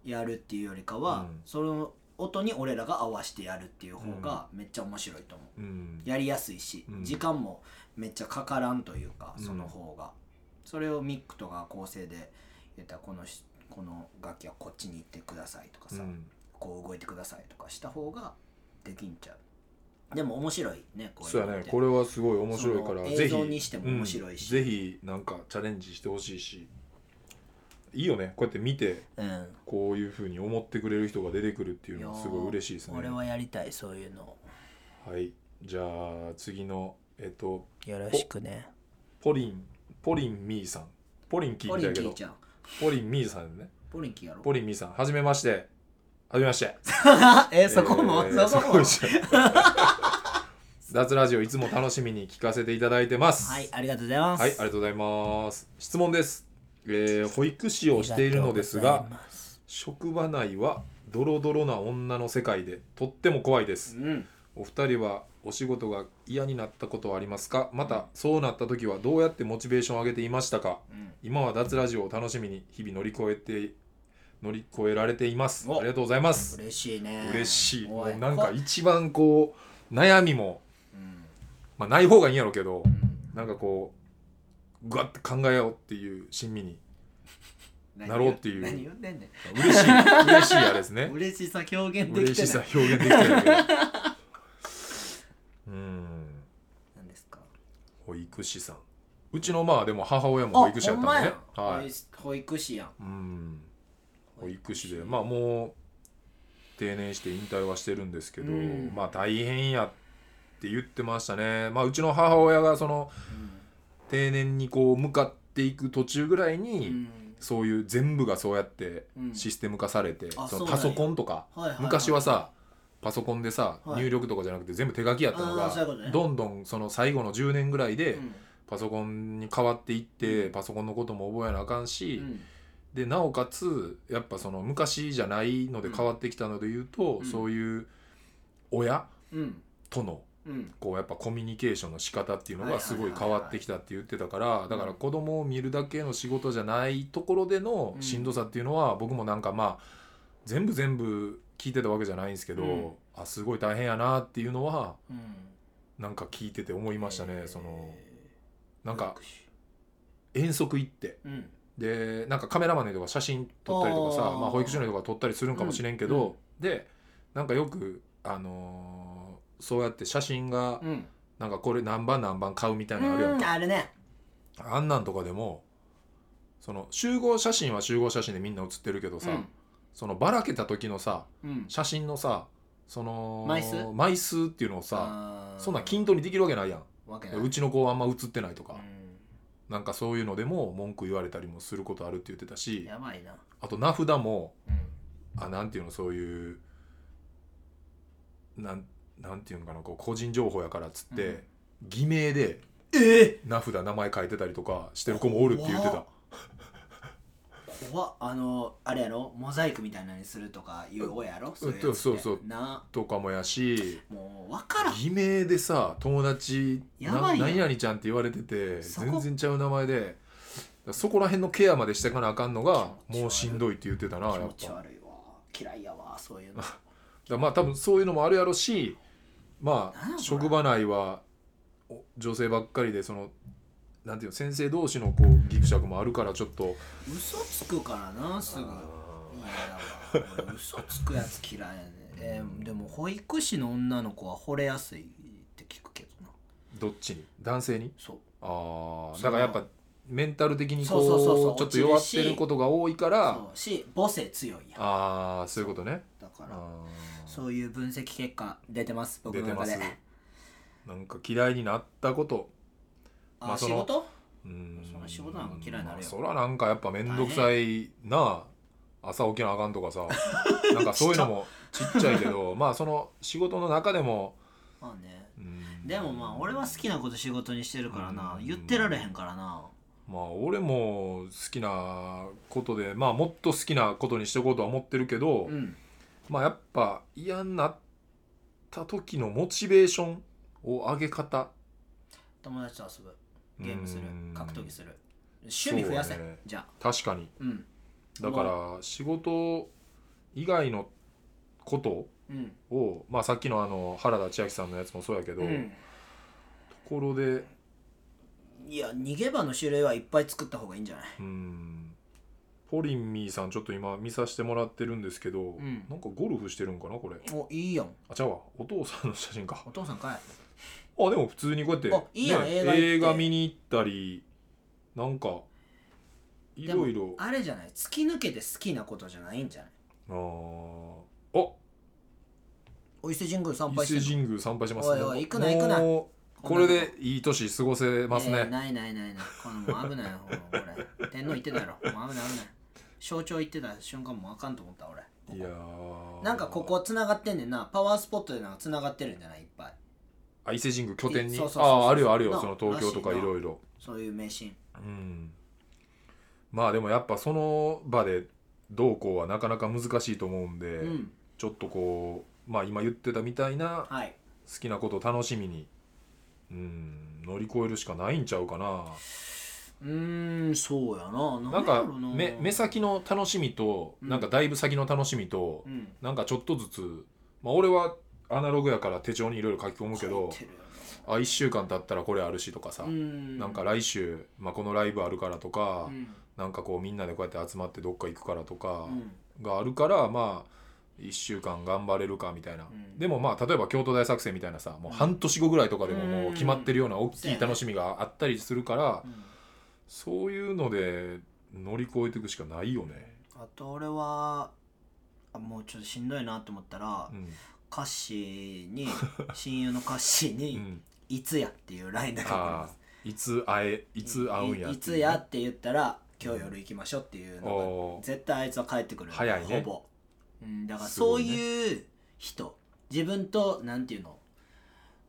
やるっていうよりかは、うん。その音に俺らが合わせてやるっていう方がめっちゃ面白いと思う、うん。やりやすいし、うん。時間もめっちゃかからんというかうん。その方が、それをミックとか構成で言ったらこのしこの楽器はこっちに行ってくださいとかさ、うん。こう動いてくださいとかした方ができんちゃうでも面白いねこういそうやのって。ね。これはすごい面白いからそのぜひ。映像にしても面白いし。うん。ぜひなんかチャレンジしてほしいし。いいよね。こうやって見てうん。こういうふうに思ってくれる人が出てくるっていうのはすごい嬉しいですね。俺はやりたいそういうの。はい。じゃあ次のえっとよろしくね。ポリンポリンミーさん。ポリン聞ポいたけど。リンキーちゃん。ポリンミーさんね。ポリンキーやろ。ポリンミーさん。はじめましてはじめまして。えそこも、えーそこも？脱ラジオいつも楽しみに聞かせていただいてます。はいありがとうございます。はい、ありがとうございます。質問です。えー保育士をしているのですが、職場内はドロドロな女の世界でとっても怖いです。うん。お二人はお仕事が嫌になったことはありますか？またそうなった時はどうやってモチベーションを上げていましたか？うん。今は脱ラジオを楽しみに日々乗り越えて乗り越えられています。お。ありがとうございます。嬉しいね。嬉しい。もおうなんかこ一番こう悩みも、うん。まあ、ない方がいいんやろうけど、うん。なんかこうぐわって考えようっていう親身に何なろうっていう。何言ってんねん。嬉しい。嬉しいあれですね。嬉しさ表現で嬉しさきてない。表現できてるけど。うん。何ですか？保育士さん。うちのまあでも母親も保育士やったんでね。はい。保育士やん。うん保育士でまあもう定年して引退はしてるんですけど、うん。まあ大変やって言ってましたね。まあうちの母親がその定年にこう向かっていく途中ぐらいに、うん。そういう全部がそうやってうん。システム化されて、うなんや。そのパソコンとか、はいはいはい。昔はさパソコンでさ、はい。入力とかじゃなくて全部手書きやったのがね。どんどんその最後の10年ぐらいでうん。パソコンに変わっていって、うん。パソコンのことも覚えなあかんし、うんでなおかつやっぱその昔じゃないので変わってきたので言うと、うん。そういう親うん。とのうん。こうやっぱコミュニケーションの仕方っていうのがすごい変わってきたって言ってたからだから子供を見るだけの仕事じゃないところでのしんどさっていうのは僕もなんかまあ全部全部聞いてたわけじゃないんですけど、うん。あすごい大変やなっていうのはうん。なんか聞いてて思いましたねえーそのなんか遠足行ってうんでなんかカメラマンの人が写真撮ったりとかさあー。まあ、保育所の人が撮ったりするんかもしれんけど、でなんかよくあのーそうやって写真がうん。なんかこれ何番何番買うみたいなのあるやんうんか、あるね。あんなんとかでもその集合写真は集合写真でみんな写ってるけどさ、そのばらけた時のさうん。写真のさその枚数？枚数っていうのをさあー。そんなん均等にできるわけないやん。わけない。うちの子はあんま写ってないとか、うなんかそういうのでも文句言われたりもすることあるって言ってたんしやばいな。あと名札もうん。あなんていうのそういうなんなんていうのかなこう個人情報やからっつって、偽名でえ名札名前書いてたりとかしてる子もおるって言って怖た怖っ。あのあれやろ？モザイクみたいなのにするとかいう親やろ？うん。いやつって。そうそう。な。とかもやし。もう分からん。偽名でさ友達なやばい何々ちゃんって言われててそこ。全然ちゃう名前でそこら辺のケアまでしてかなあかんのが気持ち悪い。もうしんどいって言ってたなやっ気ぱ持ち悪いわ。嫌いやわそういうの。だからまあ多分そういうのもあるやろしまなんやこれ。あ職場内はお女性ばっかりでそのなんていうの先生同士のこうギクシャクもあるからちょっと。嘘つくからなすぐ。いや俺嘘つくやつ嫌いやね。えーでも保育士の女の子は惚れやすいって聞くけどな。どっちに？男性に？そう。ああだからやっぱメンタル的にそうそうそうそうこうちょっと弱ってることが多いから。そうし母性強いやん。ああそういうことね。だからそういう分析結果出てます僕の中で。なんか嫌いになったこと。あ、まあその仕事？うん。そら仕事なんか嫌いになるよ。まあそらなんかやっぱ面倒くさいな。朝起きなあかんとかさ。なんかそういうのもちっちゃ。いけど まあその仕事の中でもまあね。うん。でもまあ俺は好きなこと仕事にしてるからな。うん。言ってられへんからな。まあ俺も好きなことでまあもっと好きなことにしていこうとは思ってるけど、うん。まあやっぱ嫌になった時のモチベーションを上げ方。友達と遊ぶゲームするうん。格闘技する。趣味増やせ、そうね。じゃあ。確かに。うん。だから仕事以外のことうん。を、まあ、さっきのあの原田千秋さんのやつもそうやけど、うん。ところでいや逃げ場の種類はいっぱい作った方がいいんじゃない？うん。ポリンミーさんちょっと今見させてもらってるんですけど、ん。なんかゴルフしてるんかなこれ。おいいやん。あちゃうわ。お父さんの写真か。お父さんかいあでも普通にこうやってあいいやんね映画行って。映画見に行ったりなんかいろいろ。あれじゃない？突き抜けて好きなことじゃないんじゃない？あー。あ。お伊勢神宮参拝伊してんの？勢神宮参拝しますおいおい行くな行くな。もうこれでいい年過ごせますね、えーないないないない。このもう危ないよこれ。天皇言ってたやろ。もう危ない危ない。象徴言ってた瞬間もうあかんと思った俺。いやー。なんかここつながってんねんな。パワースポットでなんかつながってるんじゃない？いっぱいあ伊勢神宮拠点に？そうそうそうそう。あああるよあるよ。なその東京とかいろいろそういう迷信うん。まあでもやっぱその場でどうこうはなかなか難しいと思うんで、うん。ちょっとこうまあ今言ってたみたいなはい。好きなことを楽しみにうん乗り越えるしかないんちゃうかな。うーんそうやな。なんやか目目先の楽しみと、うんなん。かだいぶ先の楽しみと、うん。なんかちょっとずつ、まあ、俺はアナログやから手帳にいろいろ書き込むけどあ1週間経ったらこれあるしとかさ、ん。なんか来週、まあ、このライブあるからとか、うん。なんかこうみんなでこうやって集まってどっか行くからとかうん。があるから、まあ1週間頑張れるかみたいな、うん。でもまあ例えば京都大作戦みたいなさもう半年後ぐらいとかでももう決まってるような大きい楽しみがあったりするから、うん。そういうので乗り越えていくしかないよね。あと俺はあもうちょっとしんどいなと思ったら、うんカッシーに 親友のカッシーにうん「いつや」っていう LINE だけ送りああます。いつ会えいつ会うんやいいつやって言ったら今日夜行きましょうっていうのおー。が絶対あいつは帰ってくる早いね。ほぼ、うん、だからすごいね。そういう人自分となんていうの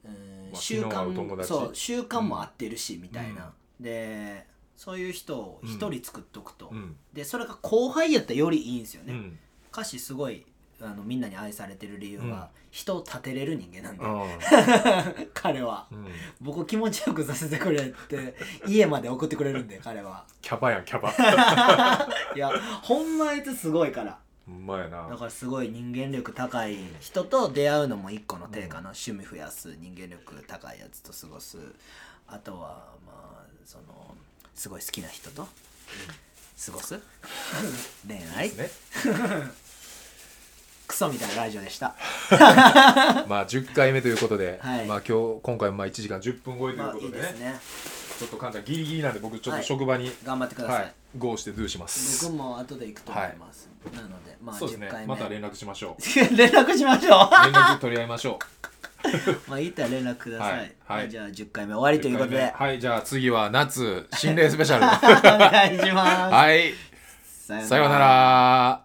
うんまあ習気の合う友慣達。そう習慣も合ってるしみたいな、でそういう人を一人作っとくと、うん。でそれが後輩やったらよりいいんですよね、うん。歌詞すごいあのみんなに愛されてる理由は、うん。人を立てれる人間なんで、あ 彼は。ーうん。僕気持ちよくさせてくれって 家まで送ってくれるんで彼は。キャバやんキャバ。いやほんまあいつすごいから。ほんまやな。だからすごい人間力高い人と出会うのも一個の手かな、趣味増やす人間力高いやつと過ごす。あとはまあそのすごい好きな人と過ごす。恋愛。ねクソみたいなラジオでした。まあ10回目ということで、はい。まあ今日今回もまあ1時間10分超えというまあいことでね,、いですね。ちょっと簡単ギリギリなんで僕ちょっとはい。職場に頑張ってくださ、はいい、ゴーしてドゥします。僕も後で行くと思います、なのでまあそうですね。10回目。また連絡しましょう。連絡しましょう。連絡取り合いましょう。まあいったら連絡ください、はい。はい。じゃあ10回目終わりということで。10回目はいじゃあ次は夏心霊スペシャル。お願いします、はい。ささようなら